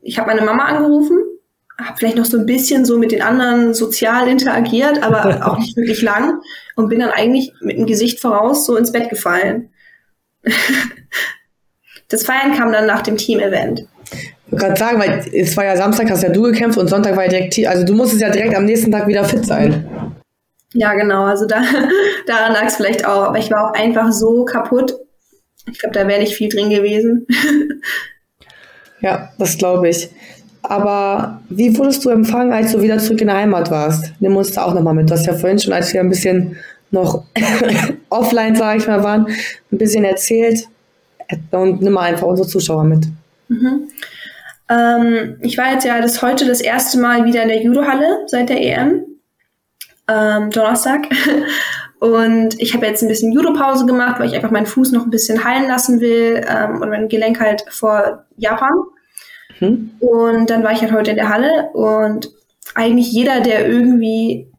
ich habe meine Mama angerufen, habe vielleicht noch so ein bisschen so mit den anderen sozial interagiert, aber auch nicht wirklich lang und bin dann eigentlich mit dem Gesicht voraus so ins Bett gefallen. das Feiern kam dann nach dem Team-Event gerade sagen, weil es war ja Samstag, hast ja du gekämpft und Sonntag war ja direkt, also du musstest ja direkt am nächsten Tag wieder fit sein. Ja, genau, also da, daran lag es vielleicht auch, aber ich war auch einfach so kaputt. Ich glaube, da wäre nicht viel drin gewesen. ja, das glaube ich. Aber wie wurdest du empfangen, als du wieder zurück in der Heimat warst? Nimm uns da auch nochmal mit. Du hast ja vorhin schon, als wir ein bisschen noch offline, sage ich mal, waren, ein bisschen erzählt. Und nimm mal einfach unsere Zuschauer mit. Mhm. Ähm, ich war jetzt ja das heute das erste Mal wieder in der Judohalle seit der EM. Ähm, Donnerstag. Und ich habe jetzt ein bisschen Judo-Pause gemacht, weil ich einfach meinen Fuß noch ein bisschen heilen lassen will ähm, und mein Gelenk halt vor Japan. Mhm. Und dann war ich halt heute in der Halle und eigentlich jeder, der irgendwie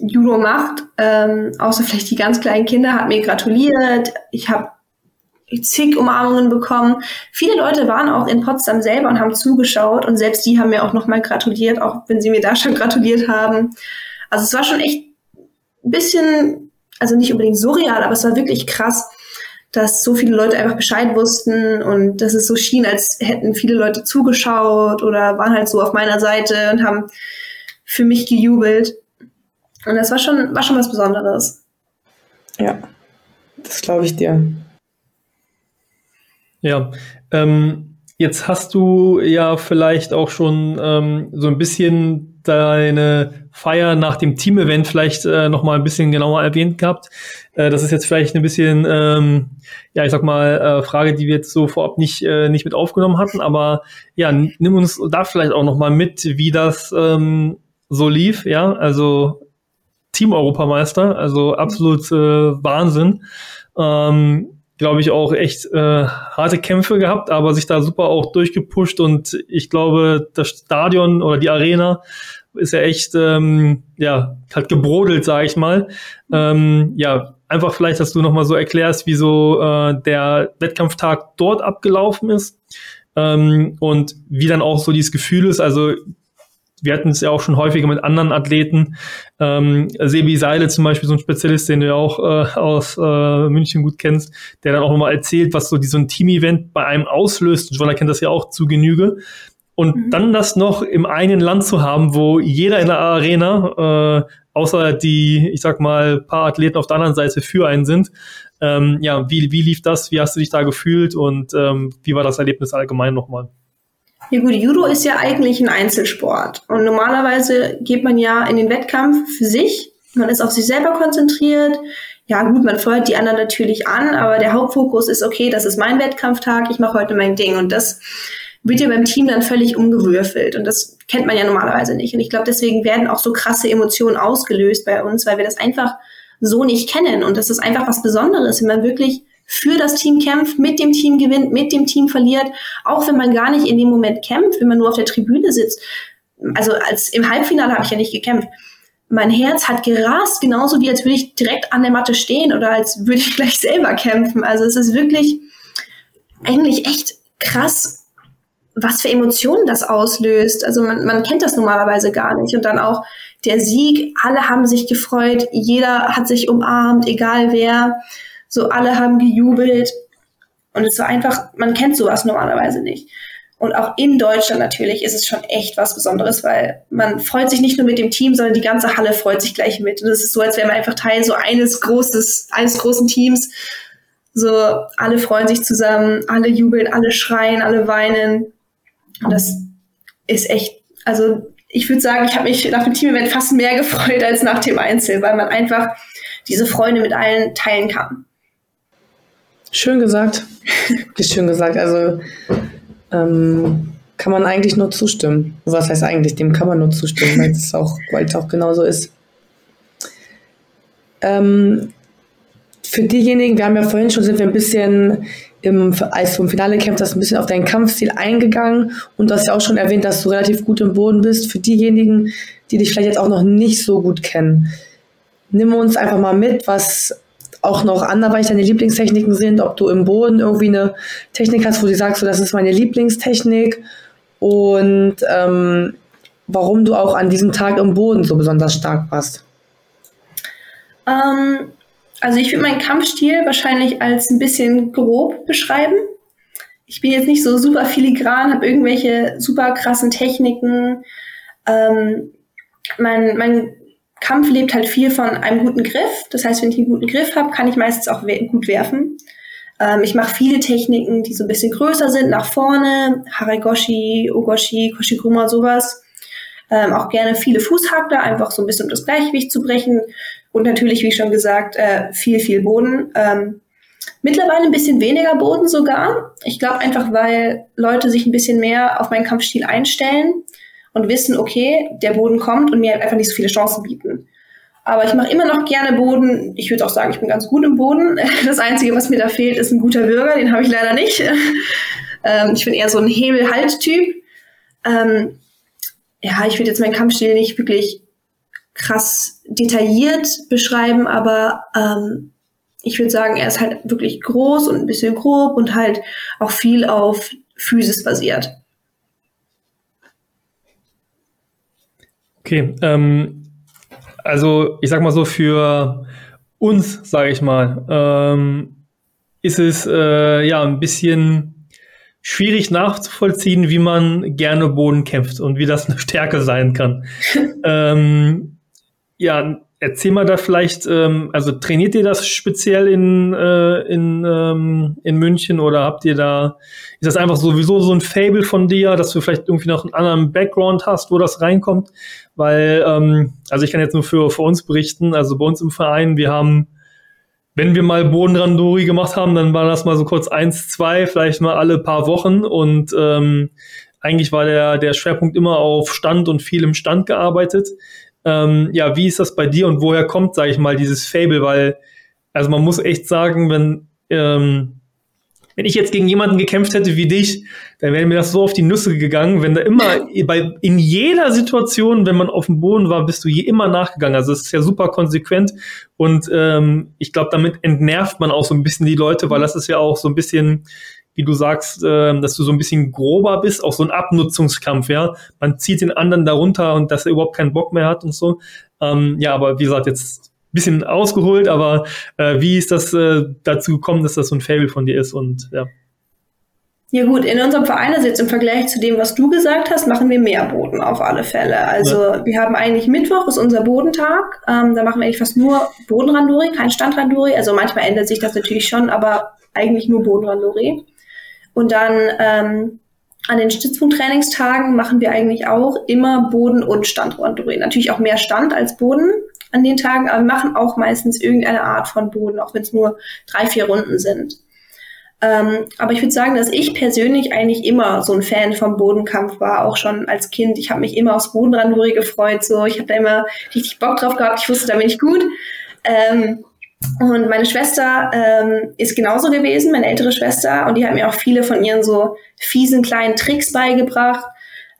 Judo macht, ähm, außer vielleicht die ganz kleinen Kinder, hat mir gratuliert. Ich habe zig Umarmungen bekommen. Viele Leute waren auch in Potsdam selber und haben zugeschaut und selbst die haben mir auch nochmal gratuliert, auch wenn sie mir da schon gratuliert haben. Also es war schon echt ein bisschen, also nicht unbedingt surreal, aber es war wirklich krass, dass so viele Leute einfach Bescheid wussten und dass es so schien, als hätten viele Leute zugeschaut oder waren halt so auf meiner Seite und haben für mich gejubelt. Und das war schon, war schon was Besonderes. Ja, das glaube ich dir. Ja, ähm, jetzt hast du ja vielleicht auch schon ähm, so ein bisschen deine Feier nach dem Team-Event vielleicht äh, noch mal ein bisschen genauer erwähnt gehabt. Äh, das ist jetzt vielleicht ein bisschen, ähm, ja, ich sag mal, äh, Frage, die wir jetzt so vorab nicht, äh, nicht mit aufgenommen hatten. Aber ja, nimm uns da vielleicht auch noch mal mit, wie das ähm, so lief. Ja, also Team-Europameister, also absolut äh, Wahnsinn. Ähm, glaube ich, auch echt äh, harte Kämpfe gehabt, aber sich da super auch durchgepusht und ich glaube, das Stadion oder die Arena ist ja echt, ähm, ja, halt gebrodelt, sage ich mal. Ähm, ja, einfach vielleicht, dass du nochmal so erklärst, wie so äh, der Wettkampftag dort abgelaufen ist ähm, und wie dann auch so dieses Gefühl ist. Also wir hatten es ja auch schon häufiger mit anderen Athleten. Ähm, Sebi Seile zum Beispiel, so ein Spezialist, den du ja auch äh, aus äh, München gut kennst, der dann auch nochmal erzählt, was so, die, so ein Team-Event bei einem auslöst. Joanna kennt das ja auch zu Genüge. Und mhm. dann das noch im eigenen Land zu haben, wo jeder in der Arena, äh, außer die, ich sag mal, paar Athleten auf der anderen Seite für einen sind. Ähm, ja, wie, wie lief das? Wie hast du dich da gefühlt und ähm, wie war das Erlebnis allgemein nochmal? Ja gut, Judo ist ja eigentlich ein Einzelsport und normalerweise geht man ja in den Wettkampf für sich. Man ist auf sich selber konzentriert. Ja gut, man feuert die anderen natürlich an, aber der Hauptfokus ist, okay, das ist mein Wettkampftag, ich mache heute mein Ding und das wird ja beim Team dann völlig umgewürfelt und das kennt man ja normalerweise nicht. Und ich glaube, deswegen werden auch so krasse Emotionen ausgelöst bei uns, weil wir das einfach so nicht kennen und das ist einfach was Besonderes, wenn man wirklich für das Team kämpft, mit dem Team gewinnt, mit dem Team verliert, auch wenn man gar nicht in dem Moment kämpft, wenn man nur auf der Tribüne sitzt. Also als im Halbfinale habe ich ja nicht gekämpft. Mein Herz hat gerast, genauso wie als würde ich direkt an der Matte stehen oder als würde ich gleich selber kämpfen. Also es ist wirklich eigentlich echt krass, was für Emotionen das auslöst. Also man, man kennt das normalerweise gar nicht. Und dann auch der Sieg, alle haben sich gefreut, jeder hat sich umarmt, egal wer. So alle haben gejubelt. Und es war einfach, man kennt sowas normalerweise nicht. Und auch in Deutschland natürlich ist es schon echt was Besonderes, weil man freut sich nicht nur mit dem Team, sondern die ganze Halle freut sich gleich mit. Und es ist so, als wäre man einfach Teil so eines großes, eines großen Teams. So, alle freuen sich zusammen, alle jubeln, alle schreien, alle weinen. Und das ist echt, also ich würde sagen, ich habe mich nach dem Team-Event fast mehr gefreut als nach dem Einzel, weil man einfach diese Freunde mit allen teilen kann. Schön gesagt. Schön gesagt. Also ähm, kann man eigentlich nur zustimmen. Was heißt eigentlich? Dem kann man nur zustimmen, weil es auch, auch genauso ist. Ähm, für diejenigen, wir haben ja vorhin schon, sind wir ein bisschen im, als du im Finale kämpft hast, ein bisschen auf deinen Kampfstil eingegangen und du hast ja auch schon erwähnt, dass du relativ gut im Boden bist. Für diejenigen, die dich vielleicht jetzt auch noch nicht so gut kennen, nimm uns einfach mal mit, was auch noch anderweitig deine Lieblingstechniken sind, ob du im Boden irgendwie eine Technik hast, wo du sagst, so, das ist meine Lieblingstechnik und ähm, warum du auch an diesem Tag im Boden so besonders stark warst. Ähm, also ich würde meinen Kampfstil wahrscheinlich als ein bisschen grob beschreiben. Ich bin jetzt nicht so super filigran, habe irgendwelche super krassen Techniken. Ähm, mein, mein Kampf lebt halt viel von einem guten Griff. Das heißt, wenn ich einen guten Griff habe, kann ich meistens auch we gut werfen. Ähm, ich mache viele Techniken, die so ein bisschen größer sind, nach vorne. Haragoshi, Ogoshi, Koshiguma, sowas. Ähm, auch gerne viele Fußhakler, einfach so ein bisschen um das Gleichgewicht zu brechen. Und natürlich, wie schon gesagt, äh, viel, viel Boden. Ähm, mittlerweile ein bisschen weniger Boden sogar. Ich glaube einfach, weil Leute sich ein bisschen mehr auf meinen Kampfstil einstellen und wissen, okay, der Boden kommt und mir einfach nicht so viele Chancen bieten. Aber ich mache immer noch gerne Boden. Ich würde auch sagen, ich bin ganz gut im Boden. Das Einzige, was mir da fehlt, ist ein guter Bürger. Den habe ich leider nicht. ähm, ich bin eher so ein Hebel-Halt-Typ. Ähm, ja, ich würde jetzt meinen Kampfstil nicht wirklich krass detailliert beschreiben, aber ähm, ich würde sagen, er ist halt wirklich groß und ein bisschen grob und halt auch viel auf Physis basiert. Okay, ähm, also ich sag mal so, für uns, sage ich mal, ähm, ist es äh, ja ein bisschen schwierig nachzuvollziehen, wie man gerne Boden kämpft und wie das eine Stärke sein kann. ähm, ja, erzähl mal da vielleicht, ähm, also trainiert ihr das speziell in, äh, in, ähm, in München oder habt ihr da, ist das einfach sowieso so ein Fable von dir, dass du vielleicht irgendwie noch einen anderen Background hast, wo das reinkommt? Weil, ähm, also ich kann jetzt nur für, für uns berichten, also bei uns im Verein, wir haben, wenn wir mal Bodenrandori gemacht haben, dann war das mal so kurz eins, zwei, vielleicht mal alle paar Wochen und ähm, eigentlich war der, der Schwerpunkt immer auf Stand und viel im Stand gearbeitet. Ähm, ja, wie ist das bei dir und woher kommt, sage ich mal, dieses Fable? Weil, also man muss echt sagen, wenn, ähm, wenn ich jetzt gegen jemanden gekämpft hätte wie dich, dann wäre mir das so auf die Nüsse gegangen, wenn da immer bei in jeder Situation, wenn man auf dem Boden war, bist du je immer nachgegangen. Also es ist ja super konsequent und ähm, ich glaube, damit entnervt man auch so ein bisschen die Leute, weil das ist ja auch so ein bisschen wie du sagst, äh, dass du so ein bisschen grober bist, auch so ein Abnutzungskampf, ja. Man zieht den anderen darunter und dass er überhaupt keinen Bock mehr hat und so. Ähm, ja, aber wie gesagt, jetzt ein bisschen ausgeholt, aber äh, wie ist das äh, dazu gekommen, dass das so ein Fable von dir ist und ja. Ja gut, in unserem Verein, also jetzt im Vergleich zu dem, was du gesagt hast, machen wir mehr Boden auf alle Fälle. Also ja. wir haben eigentlich Mittwoch ist unser Bodentag. Ähm, da machen wir eigentlich fast nur Bodenrandori, kein Standrandori. Also manchmal ändert sich das natürlich schon, aber eigentlich nur Bodenrandori. Und dann ähm, an den Stützpunkttrainingstagen machen wir eigentlich auch immer Boden- und Standrandori. Natürlich auch mehr Stand als Boden an den Tagen, aber wir machen auch meistens irgendeine Art von Boden, auch wenn es nur drei, vier Runden sind. Ähm, aber ich würde sagen, dass ich persönlich eigentlich immer so ein Fan vom Bodenkampf war, auch schon als Kind. Ich habe mich immer aufs Bodenrandori gefreut, so ich habe da immer richtig Bock drauf gehabt. Ich wusste, da bin ich gut. Ähm, und meine Schwester ähm, ist genauso gewesen, meine ältere Schwester, und die hat mir auch viele von ihren so fiesen kleinen Tricks beigebracht,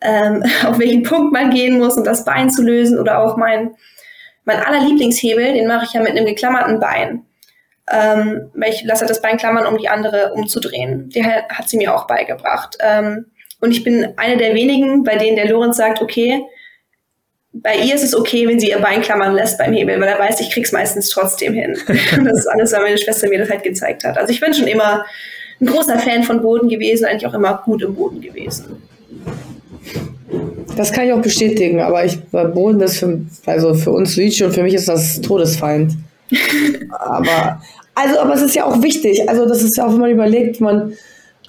ähm, auf welchen Punkt man gehen muss, um das Bein zu lösen. Oder auch mein, mein allerlieblingshebel, den mache ich ja mit einem geklammerten Bein. Ähm, weil ich lasse das Bein klammern, um die andere umzudrehen. Die hat, hat sie mir auch beigebracht. Ähm, und ich bin eine der wenigen, bei denen der Lorenz sagt, okay, bei ihr ist es okay, wenn sie ihr Bein klammern lässt beim Hebel, weil er weiß, ich krieg's meistens trotzdem hin. das ist alles, weil meine Schwester mir das halt gezeigt hat. Also ich bin schon immer ein großer Fan von Boden gewesen, eigentlich auch immer gut im Boden gewesen. Das kann ich auch bestätigen, aber ich, Boden ist für, also für uns Luigi und für mich ist das Todesfeind. aber, also, aber es ist ja auch wichtig. Also, das ist ja auch, wenn man überlegt, man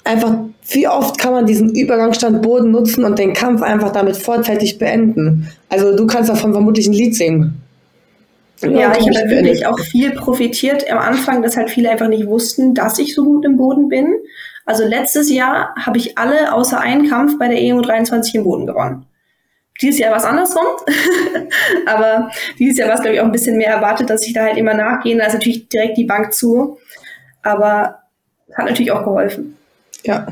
einfach, wie oft kann man diesen Übergangsstand Boden nutzen und den Kampf einfach damit vorzeitig beenden? Also, du kannst davon vermutlich ein Lied singen. Ja, ich habe wirklich auch viel profitiert am Anfang, dass halt viele einfach nicht wussten, dass ich so gut im Boden bin. Also letztes Jahr habe ich alle außer einen Kampf bei der EMO 23 im Boden gewonnen. Dieses Jahr war es andersrum, aber dieses Jahr war es, glaube ich, auch ein bisschen mehr erwartet, dass ich da halt immer nachgehe. Da ist natürlich direkt die Bank zu, aber hat natürlich auch geholfen. Ja,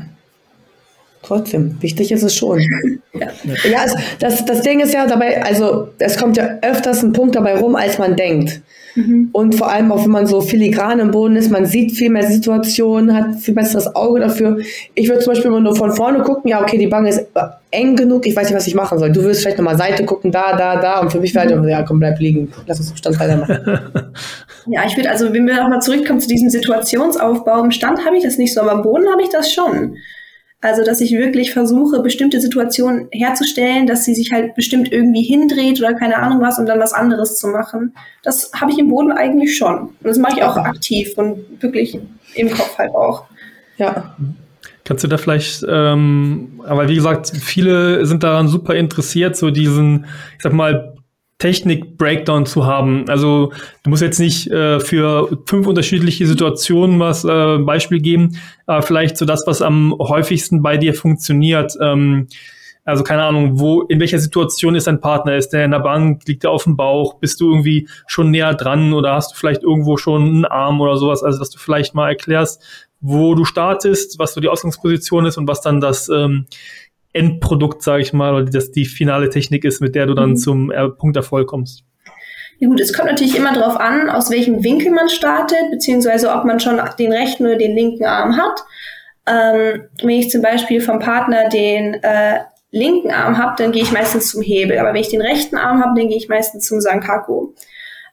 trotzdem, wichtig ist es schon. ja, ja es, das, das Ding ist ja dabei, also es kommt ja öfters ein Punkt dabei rum, als man denkt. Mhm. Und vor allem auch, wenn man so filigran im Boden ist, man sieht viel mehr Situationen, hat viel besseres Auge dafür. Ich würde zum Beispiel immer nur von vorne gucken, ja, okay, die Bank ist eng genug, ich weiß nicht, was ich machen soll. Du willst vielleicht nochmal Seite gucken, da, da, da. Und für mich wäre halt, mhm. ja, komm, bleib liegen. Lass uns im Stand weitermachen. ja, ich würde, also wenn wir nochmal zurückkommen zu diesem Situationsaufbau, im Stand habe ich das nicht so, aber im Boden habe ich das schon. Also, dass ich wirklich versuche, bestimmte Situationen herzustellen, dass sie sich halt bestimmt irgendwie hindreht oder keine Ahnung was, um dann was anderes zu machen. Das habe ich im Boden eigentlich schon. Und das mache ich auch aktiv und wirklich im Kopf halt auch. Ja. Kannst du da vielleicht, ähm, aber wie gesagt, viele sind daran super interessiert, so diesen, ich sag mal, Technik-Breakdown zu haben. Also du musst jetzt nicht äh, für fünf unterschiedliche Situationen was äh, Beispiel geben, aber vielleicht so das, was am häufigsten bei dir funktioniert. Ähm, also keine Ahnung, wo, in welcher Situation ist dein Partner? Ist der in der Bank? Liegt er auf dem Bauch? Bist du irgendwie schon näher dran oder hast du vielleicht irgendwo schon einen Arm oder sowas? Also dass du vielleicht mal erklärst, wo du startest, was so die Ausgangsposition ist und was dann das ähm, Endprodukt, sage ich mal, oder das die finale Technik ist, mit der du dann mhm. zum äh, Punkterfolg kommst. Ja gut, es kommt natürlich immer darauf an, aus welchem Winkel man startet, beziehungsweise ob man schon den rechten oder den linken Arm hat. Ähm, wenn ich zum Beispiel vom Partner den äh, linken Arm habe, dann gehe ich meistens zum Hebel. Aber wenn ich den rechten Arm habe, dann gehe ich meistens zum Sankaku.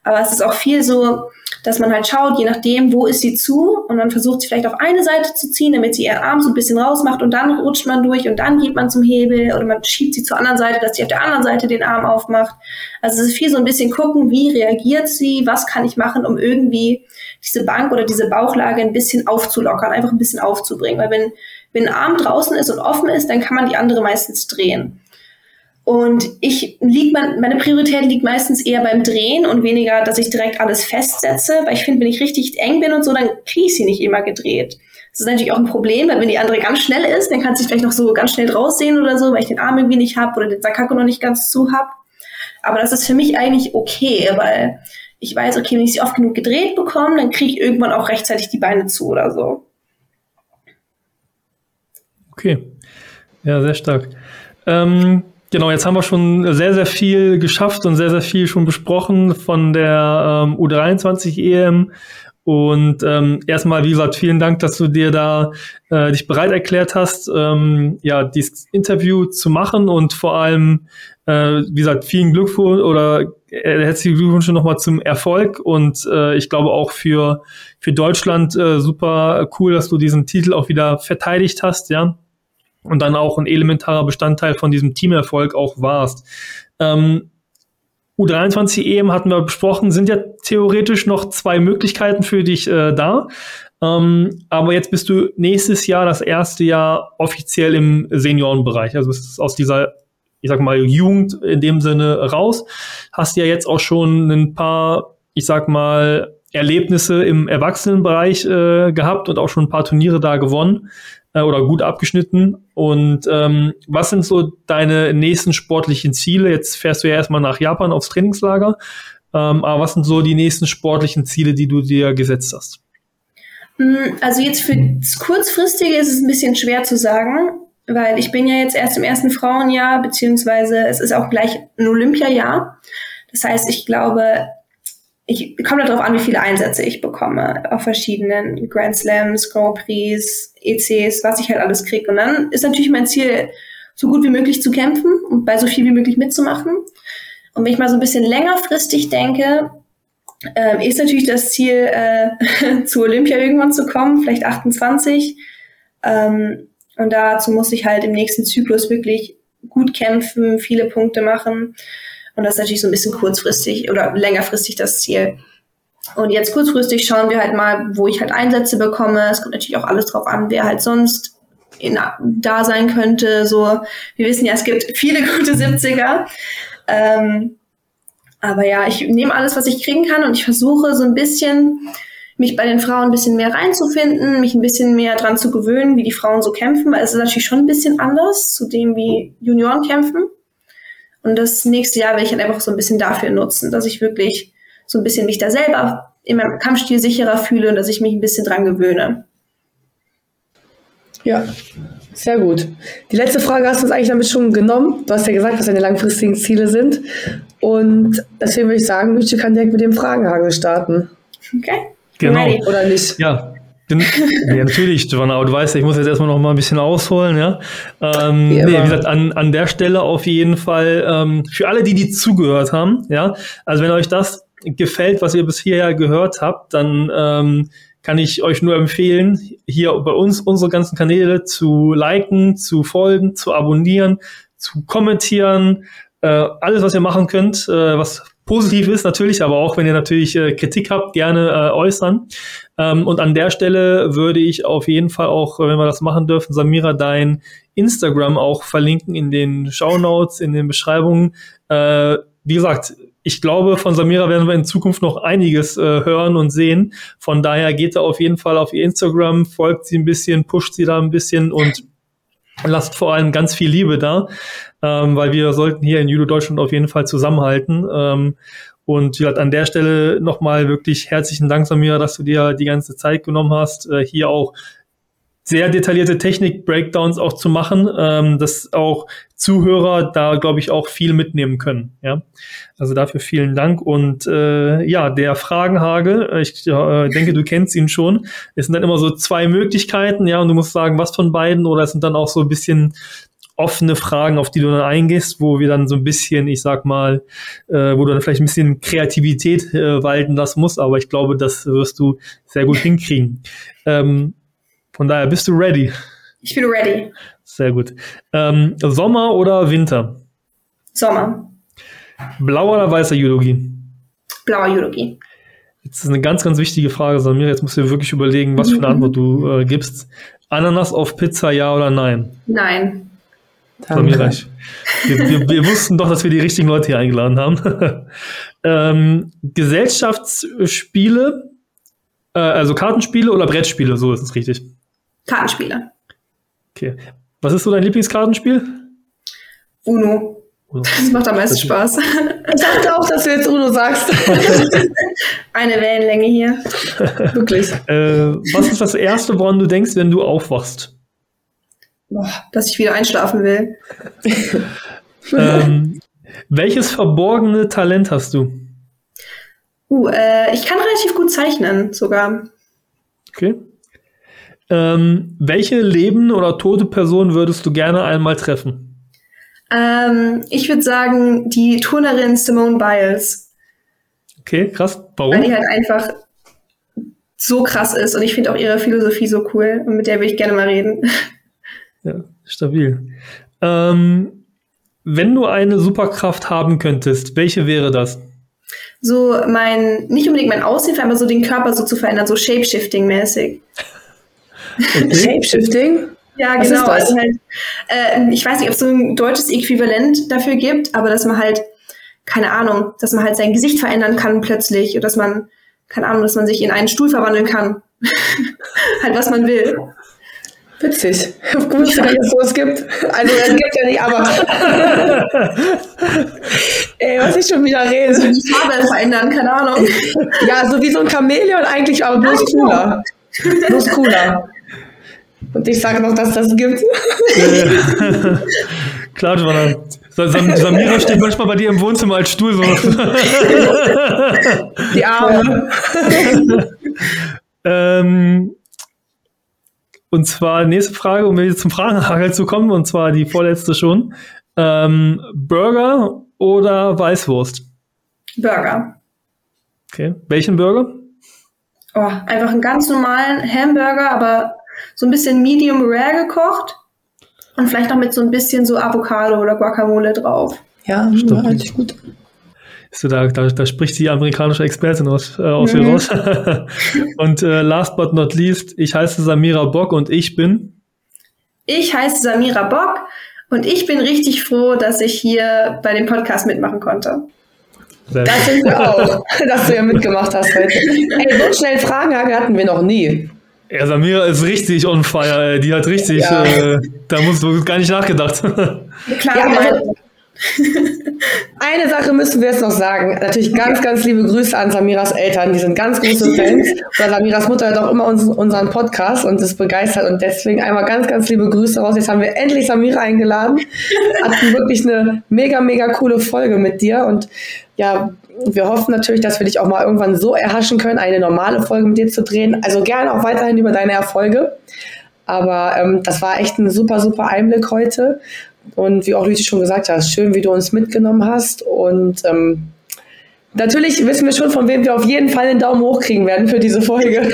Aber es ist auch viel so, dass man halt schaut, je nachdem, wo ist sie zu und dann versucht sie vielleicht auf eine Seite zu ziehen, damit sie ihren Arm so ein bisschen rausmacht und dann rutscht man durch und dann geht man zum Hebel oder man schiebt sie zur anderen Seite, dass sie auf der anderen Seite den Arm aufmacht. Also es ist viel so ein bisschen gucken, wie reagiert sie, was kann ich machen, um irgendwie diese Bank oder diese Bauchlage ein bisschen aufzulockern, einfach ein bisschen aufzubringen. Weil wenn, wenn ein Arm draußen ist und offen ist, dann kann man die andere meistens drehen. Und ich liegt man, meine Priorität liegt meistens eher beim Drehen und weniger, dass ich direkt alles festsetze, weil ich finde, wenn ich richtig eng bin und so, dann kriege ich sie nicht immer gedreht. Das ist natürlich auch ein Problem, weil wenn die andere ganz schnell ist, dann kann sie vielleicht noch so ganz schnell raussehen oder so, weil ich den Arm irgendwie nicht habe oder den Sakako noch nicht ganz zu habe. Aber das ist für mich eigentlich okay, weil ich weiß, okay, wenn ich sie oft genug gedreht bekomme, dann kriege ich irgendwann auch rechtzeitig die Beine zu oder so. Okay. Ja, sehr stark. Ähm Genau, jetzt haben wir schon sehr, sehr viel geschafft und sehr, sehr viel schon besprochen von der ähm, U23 EM. Und ähm, erstmal, wie gesagt, vielen Dank, dass du dir da äh, dich bereit erklärt hast, ähm, ja, dieses Interview zu machen und vor allem, äh, wie gesagt, vielen Glückwunsch oder äh, herzlichen Glückwunsch nochmal zum Erfolg und äh, ich glaube auch für für Deutschland äh, super cool, dass du diesen Titel auch wieder verteidigt hast, ja und dann auch ein elementarer Bestandteil von diesem Teamerfolg auch warst. Ähm, U23 EM hatten wir besprochen, sind ja theoretisch noch zwei Möglichkeiten für dich äh, da. Ähm, aber jetzt bist du nächstes Jahr das erste Jahr offiziell im Seniorenbereich. Also bist aus dieser, ich sag mal, Jugend in dem Sinne raus. Hast ja jetzt auch schon ein paar, ich sag mal, Erlebnisse im Erwachsenenbereich äh, gehabt und auch schon ein paar Turniere da gewonnen äh, oder gut abgeschnitten. Und ähm, was sind so deine nächsten sportlichen Ziele? Jetzt fährst du ja erstmal nach Japan aufs Trainingslager. Ähm, aber was sind so die nächsten sportlichen Ziele, die du dir gesetzt hast? Mm, also jetzt für das Kurzfristige ist es ein bisschen schwer zu sagen, weil ich bin ja jetzt erst im ersten Frauenjahr, beziehungsweise es ist auch gleich ein Olympiajahr. Das heißt, ich glaube, ich komme darauf an, wie viele Einsätze ich bekomme auf verschiedenen Grand Slams, Grand Prix, ECs, was ich halt alles kriege. Und dann ist natürlich mein Ziel, so gut wie möglich zu kämpfen und bei so viel wie möglich mitzumachen. Und wenn ich mal so ein bisschen längerfristig denke, äh, ist natürlich das Ziel, äh, zu Olympia irgendwann zu kommen, vielleicht 28. Ähm, und dazu muss ich halt im nächsten Zyklus wirklich gut kämpfen, viele Punkte machen. Und das ist natürlich so ein bisschen kurzfristig oder längerfristig das Ziel. Und jetzt kurzfristig schauen wir halt mal, wo ich halt Einsätze bekomme. Es kommt natürlich auch alles drauf an, wer halt sonst in, da sein könnte. So, wir wissen ja, es gibt viele gute 70er. Ähm, aber ja, ich nehme alles, was ich kriegen kann und ich versuche so ein bisschen mich bei den Frauen ein bisschen mehr reinzufinden, mich ein bisschen mehr dran zu gewöhnen, wie die Frauen so kämpfen, weil es ist natürlich schon ein bisschen anders zu dem, wie Junioren kämpfen. Und das nächste Jahr will ich halt einfach so ein bisschen dafür nutzen, dass ich wirklich so ein bisschen mich da selber in meinem Kampfstil sicherer fühle und dass ich mich ein bisschen dran gewöhne. Ja, sehr gut. Die letzte Frage hast du uns eigentlich damit schon genommen. Du hast ja gesagt, was deine langfristigen Ziele sind. Und deswegen würde ich sagen, Luce kann direkt mit dem Fragenhagel starten. Okay. Genau. Oder nicht? Ja. Ja, natürlich, Giovanna, aber du weißt ja, ich muss jetzt erstmal noch mal ein bisschen ausholen, ja. Ähm, wie, nee, wie gesagt, an, an der Stelle auf jeden Fall, ähm, für alle, die die zugehört haben, ja, also wenn euch das gefällt, was ihr bis hierher gehört habt, dann ähm, kann ich euch nur empfehlen, hier bei uns unsere ganzen Kanäle zu liken, zu folgen, zu abonnieren, zu kommentieren, äh, alles, was ihr machen könnt, äh, was positiv ist natürlich, aber auch wenn ihr natürlich äh, Kritik habt, gerne äh, äußern. Ähm, und an der Stelle würde ich auf jeden Fall auch, wenn wir das machen dürfen, Samira, dein Instagram auch verlinken in den Show Notes, in den Beschreibungen. Äh, wie gesagt, ich glaube, von Samira werden wir in Zukunft noch einiges äh, hören und sehen. Von daher geht da auf jeden Fall auf ihr Instagram, folgt sie ein bisschen, pusht sie da ein bisschen und lasst vor allem ganz viel Liebe da ähm, weil wir sollten hier in Judo Deutschland auf jeden Fall zusammenhalten. Ähm, und ja, an der Stelle nochmal wirklich herzlichen Dank, Samira, dass du dir die ganze Zeit genommen hast, äh, hier auch sehr detaillierte Technik-Breakdowns auch zu machen, ähm, dass auch Zuhörer da, glaube ich, auch viel mitnehmen können. Ja, also dafür vielen Dank und äh, ja, der Fragenhagel, äh, ich äh, denke, du kennst ihn schon. Es sind dann immer so zwei Möglichkeiten, ja, und du musst sagen, was von beiden oder es sind dann auch so ein bisschen offene Fragen, auf die du dann eingehst, wo wir dann so ein bisschen, ich sag mal, äh, wo du dann vielleicht ein bisschen Kreativität äh, walten lassen musst, aber ich glaube, das wirst du sehr gut hinkriegen. Ähm, von daher, bist du ready? Ich bin ready. Sehr gut. Ähm, Sommer oder Winter? Sommer. Blauer oder weißer Judogi? Blauer Judogi. Jetzt ist eine ganz, ganz wichtige Frage, Samir. Jetzt musst du dir wirklich überlegen, was für eine Antwort du äh, gibst. Ananas auf Pizza, ja oder nein? Nein. Samira, wir, wir, wir, wussten doch, dass wir die richtigen Leute hier eingeladen haben. ähm, Gesellschaftsspiele, äh, also Kartenspiele oder Brettspiele, so ist es richtig. Kartenspiele. Okay. Was ist so dein Lieblingskartenspiel? Uno. Uno. Das macht am meisten Spaß. Ich dachte auch, dass du jetzt Uno sagst. Eine Wellenlänge hier. Wirklich. Äh, was ist das Erste, woran du denkst, wenn du aufwachst? Boah, dass ich wieder einschlafen will. ähm, welches verborgene Talent hast du? Uh, äh, ich kann relativ gut zeichnen, sogar. Okay. Ähm, welche lebende oder tote Person würdest du gerne einmal treffen? Ähm, ich würde sagen, die Turnerin Simone Biles. Okay, krass. Warum? Weil die halt einfach so krass ist und ich finde auch ihre Philosophie so cool und mit der würde ich gerne mal reden. Ja, stabil. Ähm, wenn du eine Superkraft haben könntest, welche wäre das? So mein, nicht unbedingt mein Aussehen, aber so den Körper so zu verändern, so Shapeshifting-mäßig. Okay. Shapeshifting? Ja, Was genau. Also halt, äh, ich weiß nicht, ob es so ein deutsches Äquivalent dafür gibt, aber dass man halt, keine Ahnung, dass man halt sein Gesicht verändern kann plötzlich oder dass man, keine Ahnung, dass man sich in einen Stuhl verwandeln kann. halt, was man will. Witzig. Gut, dass es sowas gibt. Also, es gibt ja nicht, aber. Ey, was ich schon wieder rede. Also die Farbe verändern, keine Ahnung. Ja, so wie so ein Chamäleon eigentlich, aber bloß cooler. Bloß cooler. Und ich sage noch, dass das gibt. Klar, Joanna. Samira steht manchmal bei dir im Wohnzimmer als Stuhl so. Die Arme. ähm, und zwar nächste Frage, um jetzt zum Fragenhagel zu kommen, und zwar die vorletzte schon. Ähm, Burger oder Weißwurst? Burger. Okay. Welchen Burger? Oh, einfach einen ganz normalen Hamburger, aber so ein bisschen medium rare gekocht und vielleicht noch mit so ein bisschen so Avocado oder Guacamole drauf. Ja, Stimmt. eigentlich gut. So, da, da, da spricht die amerikanische Expertin aus, äh, aus mhm. raus. und äh, last but not least, ich heiße Samira Bock und ich bin. Ich heiße Samira Bock und ich bin richtig froh, dass ich hier bei dem Podcast mitmachen konnte. Sehr das sind wir auch, dass du ja mitgemacht hast heute. Ey, so schnell Fragen hatten wir noch nie. Ja, Samira ist richtig on fire, ey. Die hat richtig, ja. äh, da musst du gar nicht nachgedacht. Klar, ja, also, eine Sache müssen wir jetzt noch sagen. Natürlich ganz, ganz liebe Grüße an Samiras Eltern. Die sind ganz große Fans. Oder Samiras Mutter hört auch immer uns, unseren Podcast und ist begeistert. Und deswegen einmal ganz, ganz liebe Grüße raus. Jetzt haben wir endlich Samira eingeladen. Hatten wirklich eine mega, mega coole Folge mit dir. Und ja, wir hoffen natürlich, dass wir dich auch mal irgendwann so erhaschen können, eine normale Folge mit dir zu drehen. Also gerne auch weiterhin über deine Erfolge. Aber ähm, das war echt ein super, super Einblick heute. Und wie auch du schon gesagt hast, schön, wie du uns mitgenommen hast. Und ähm, natürlich wissen wir schon, von wem wir auf jeden Fall den Daumen hoch kriegen werden für diese Folge.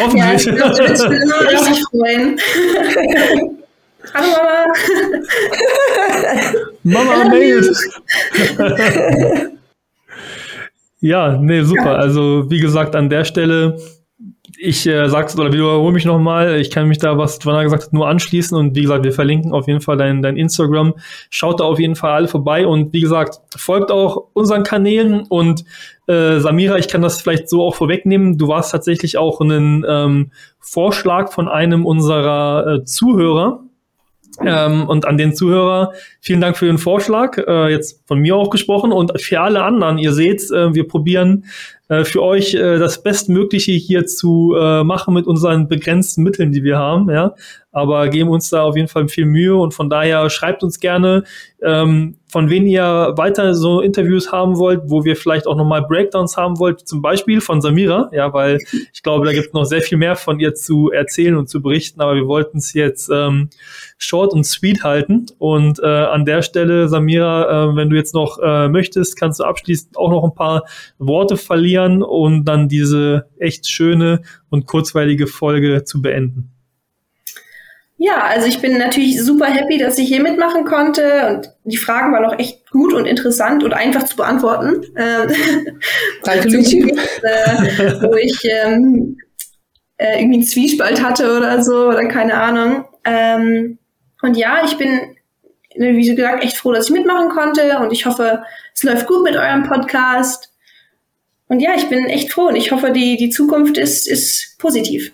Hoffentlich. Ja, ich würde mich richtig freuen. Hallo Mama. Mama mailt. ja, nee, super. Also wie gesagt, an der Stelle ich äh, sag's oder wiederhole mich nochmal, ich kann mich da, was Joanna gesagt hat, nur anschließen und wie gesagt, wir verlinken auf jeden Fall dein, dein Instagram. Schaut da auf jeden Fall alle vorbei und wie gesagt, folgt auch unseren Kanälen und äh, Samira, ich kann das vielleicht so auch vorwegnehmen. Du warst tatsächlich auch ein ähm, Vorschlag von einem unserer äh, Zuhörer. Ähm, und an den Zuhörer, vielen Dank für den Vorschlag, äh, jetzt von mir auch gesprochen und für alle anderen, ihr seht, äh, wir probieren äh, für euch äh, das Bestmögliche hier zu äh, machen mit unseren begrenzten Mitteln, die wir haben, ja. Aber geben uns da auf jeden Fall viel Mühe und von daher schreibt uns gerne, ähm, von wem ihr weiter so Interviews haben wollt, wo wir vielleicht auch nochmal Breakdowns haben wollt, zum Beispiel von Samira, ja, weil ich glaube, da gibt es noch sehr viel mehr von ihr zu erzählen und zu berichten, aber wir wollten es jetzt ähm, short und sweet halten. Und äh, an der Stelle, Samira, äh, wenn du jetzt noch äh, möchtest, kannst du abschließend auch noch ein paar Worte verlieren und dann diese echt schöne und kurzweilige Folge zu beenden. Ja, also ich bin natürlich super happy, dass ich hier mitmachen konnte und die Fragen waren auch echt gut und interessant und einfach zu beantworten. Ähm, Danke, Lucy. äh, wo ich ähm, äh, irgendwie einen Zwiespalt hatte oder so oder keine Ahnung. Ähm, und ja, ich bin, wie gesagt, echt froh, dass ich mitmachen konnte und ich hoffe, es läuft gut mit eurem Podcast. Und ja, ich bin echt froh und ich hoffe, die, die Zukunft ist, ist positiv.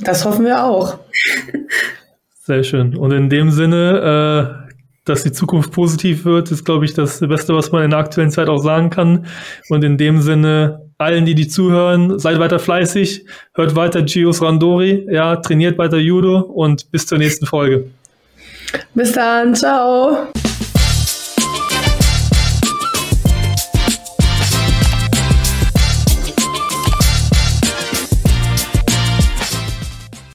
Das hoffen wir auch. Sehr schön. Und in dem Sinne, äh, dass die Zukunft positiv wird, ist, glaube ich, das Beste, was man in der aktuellen Zeit auch sagen kann. Und in dem Sinne, allen, die die zuhören, seid weiter fleißig, hört weiter Gios Randori, ja, trainiert weiter Judo und bis zur nächsten Folge. Bis dann, ciao.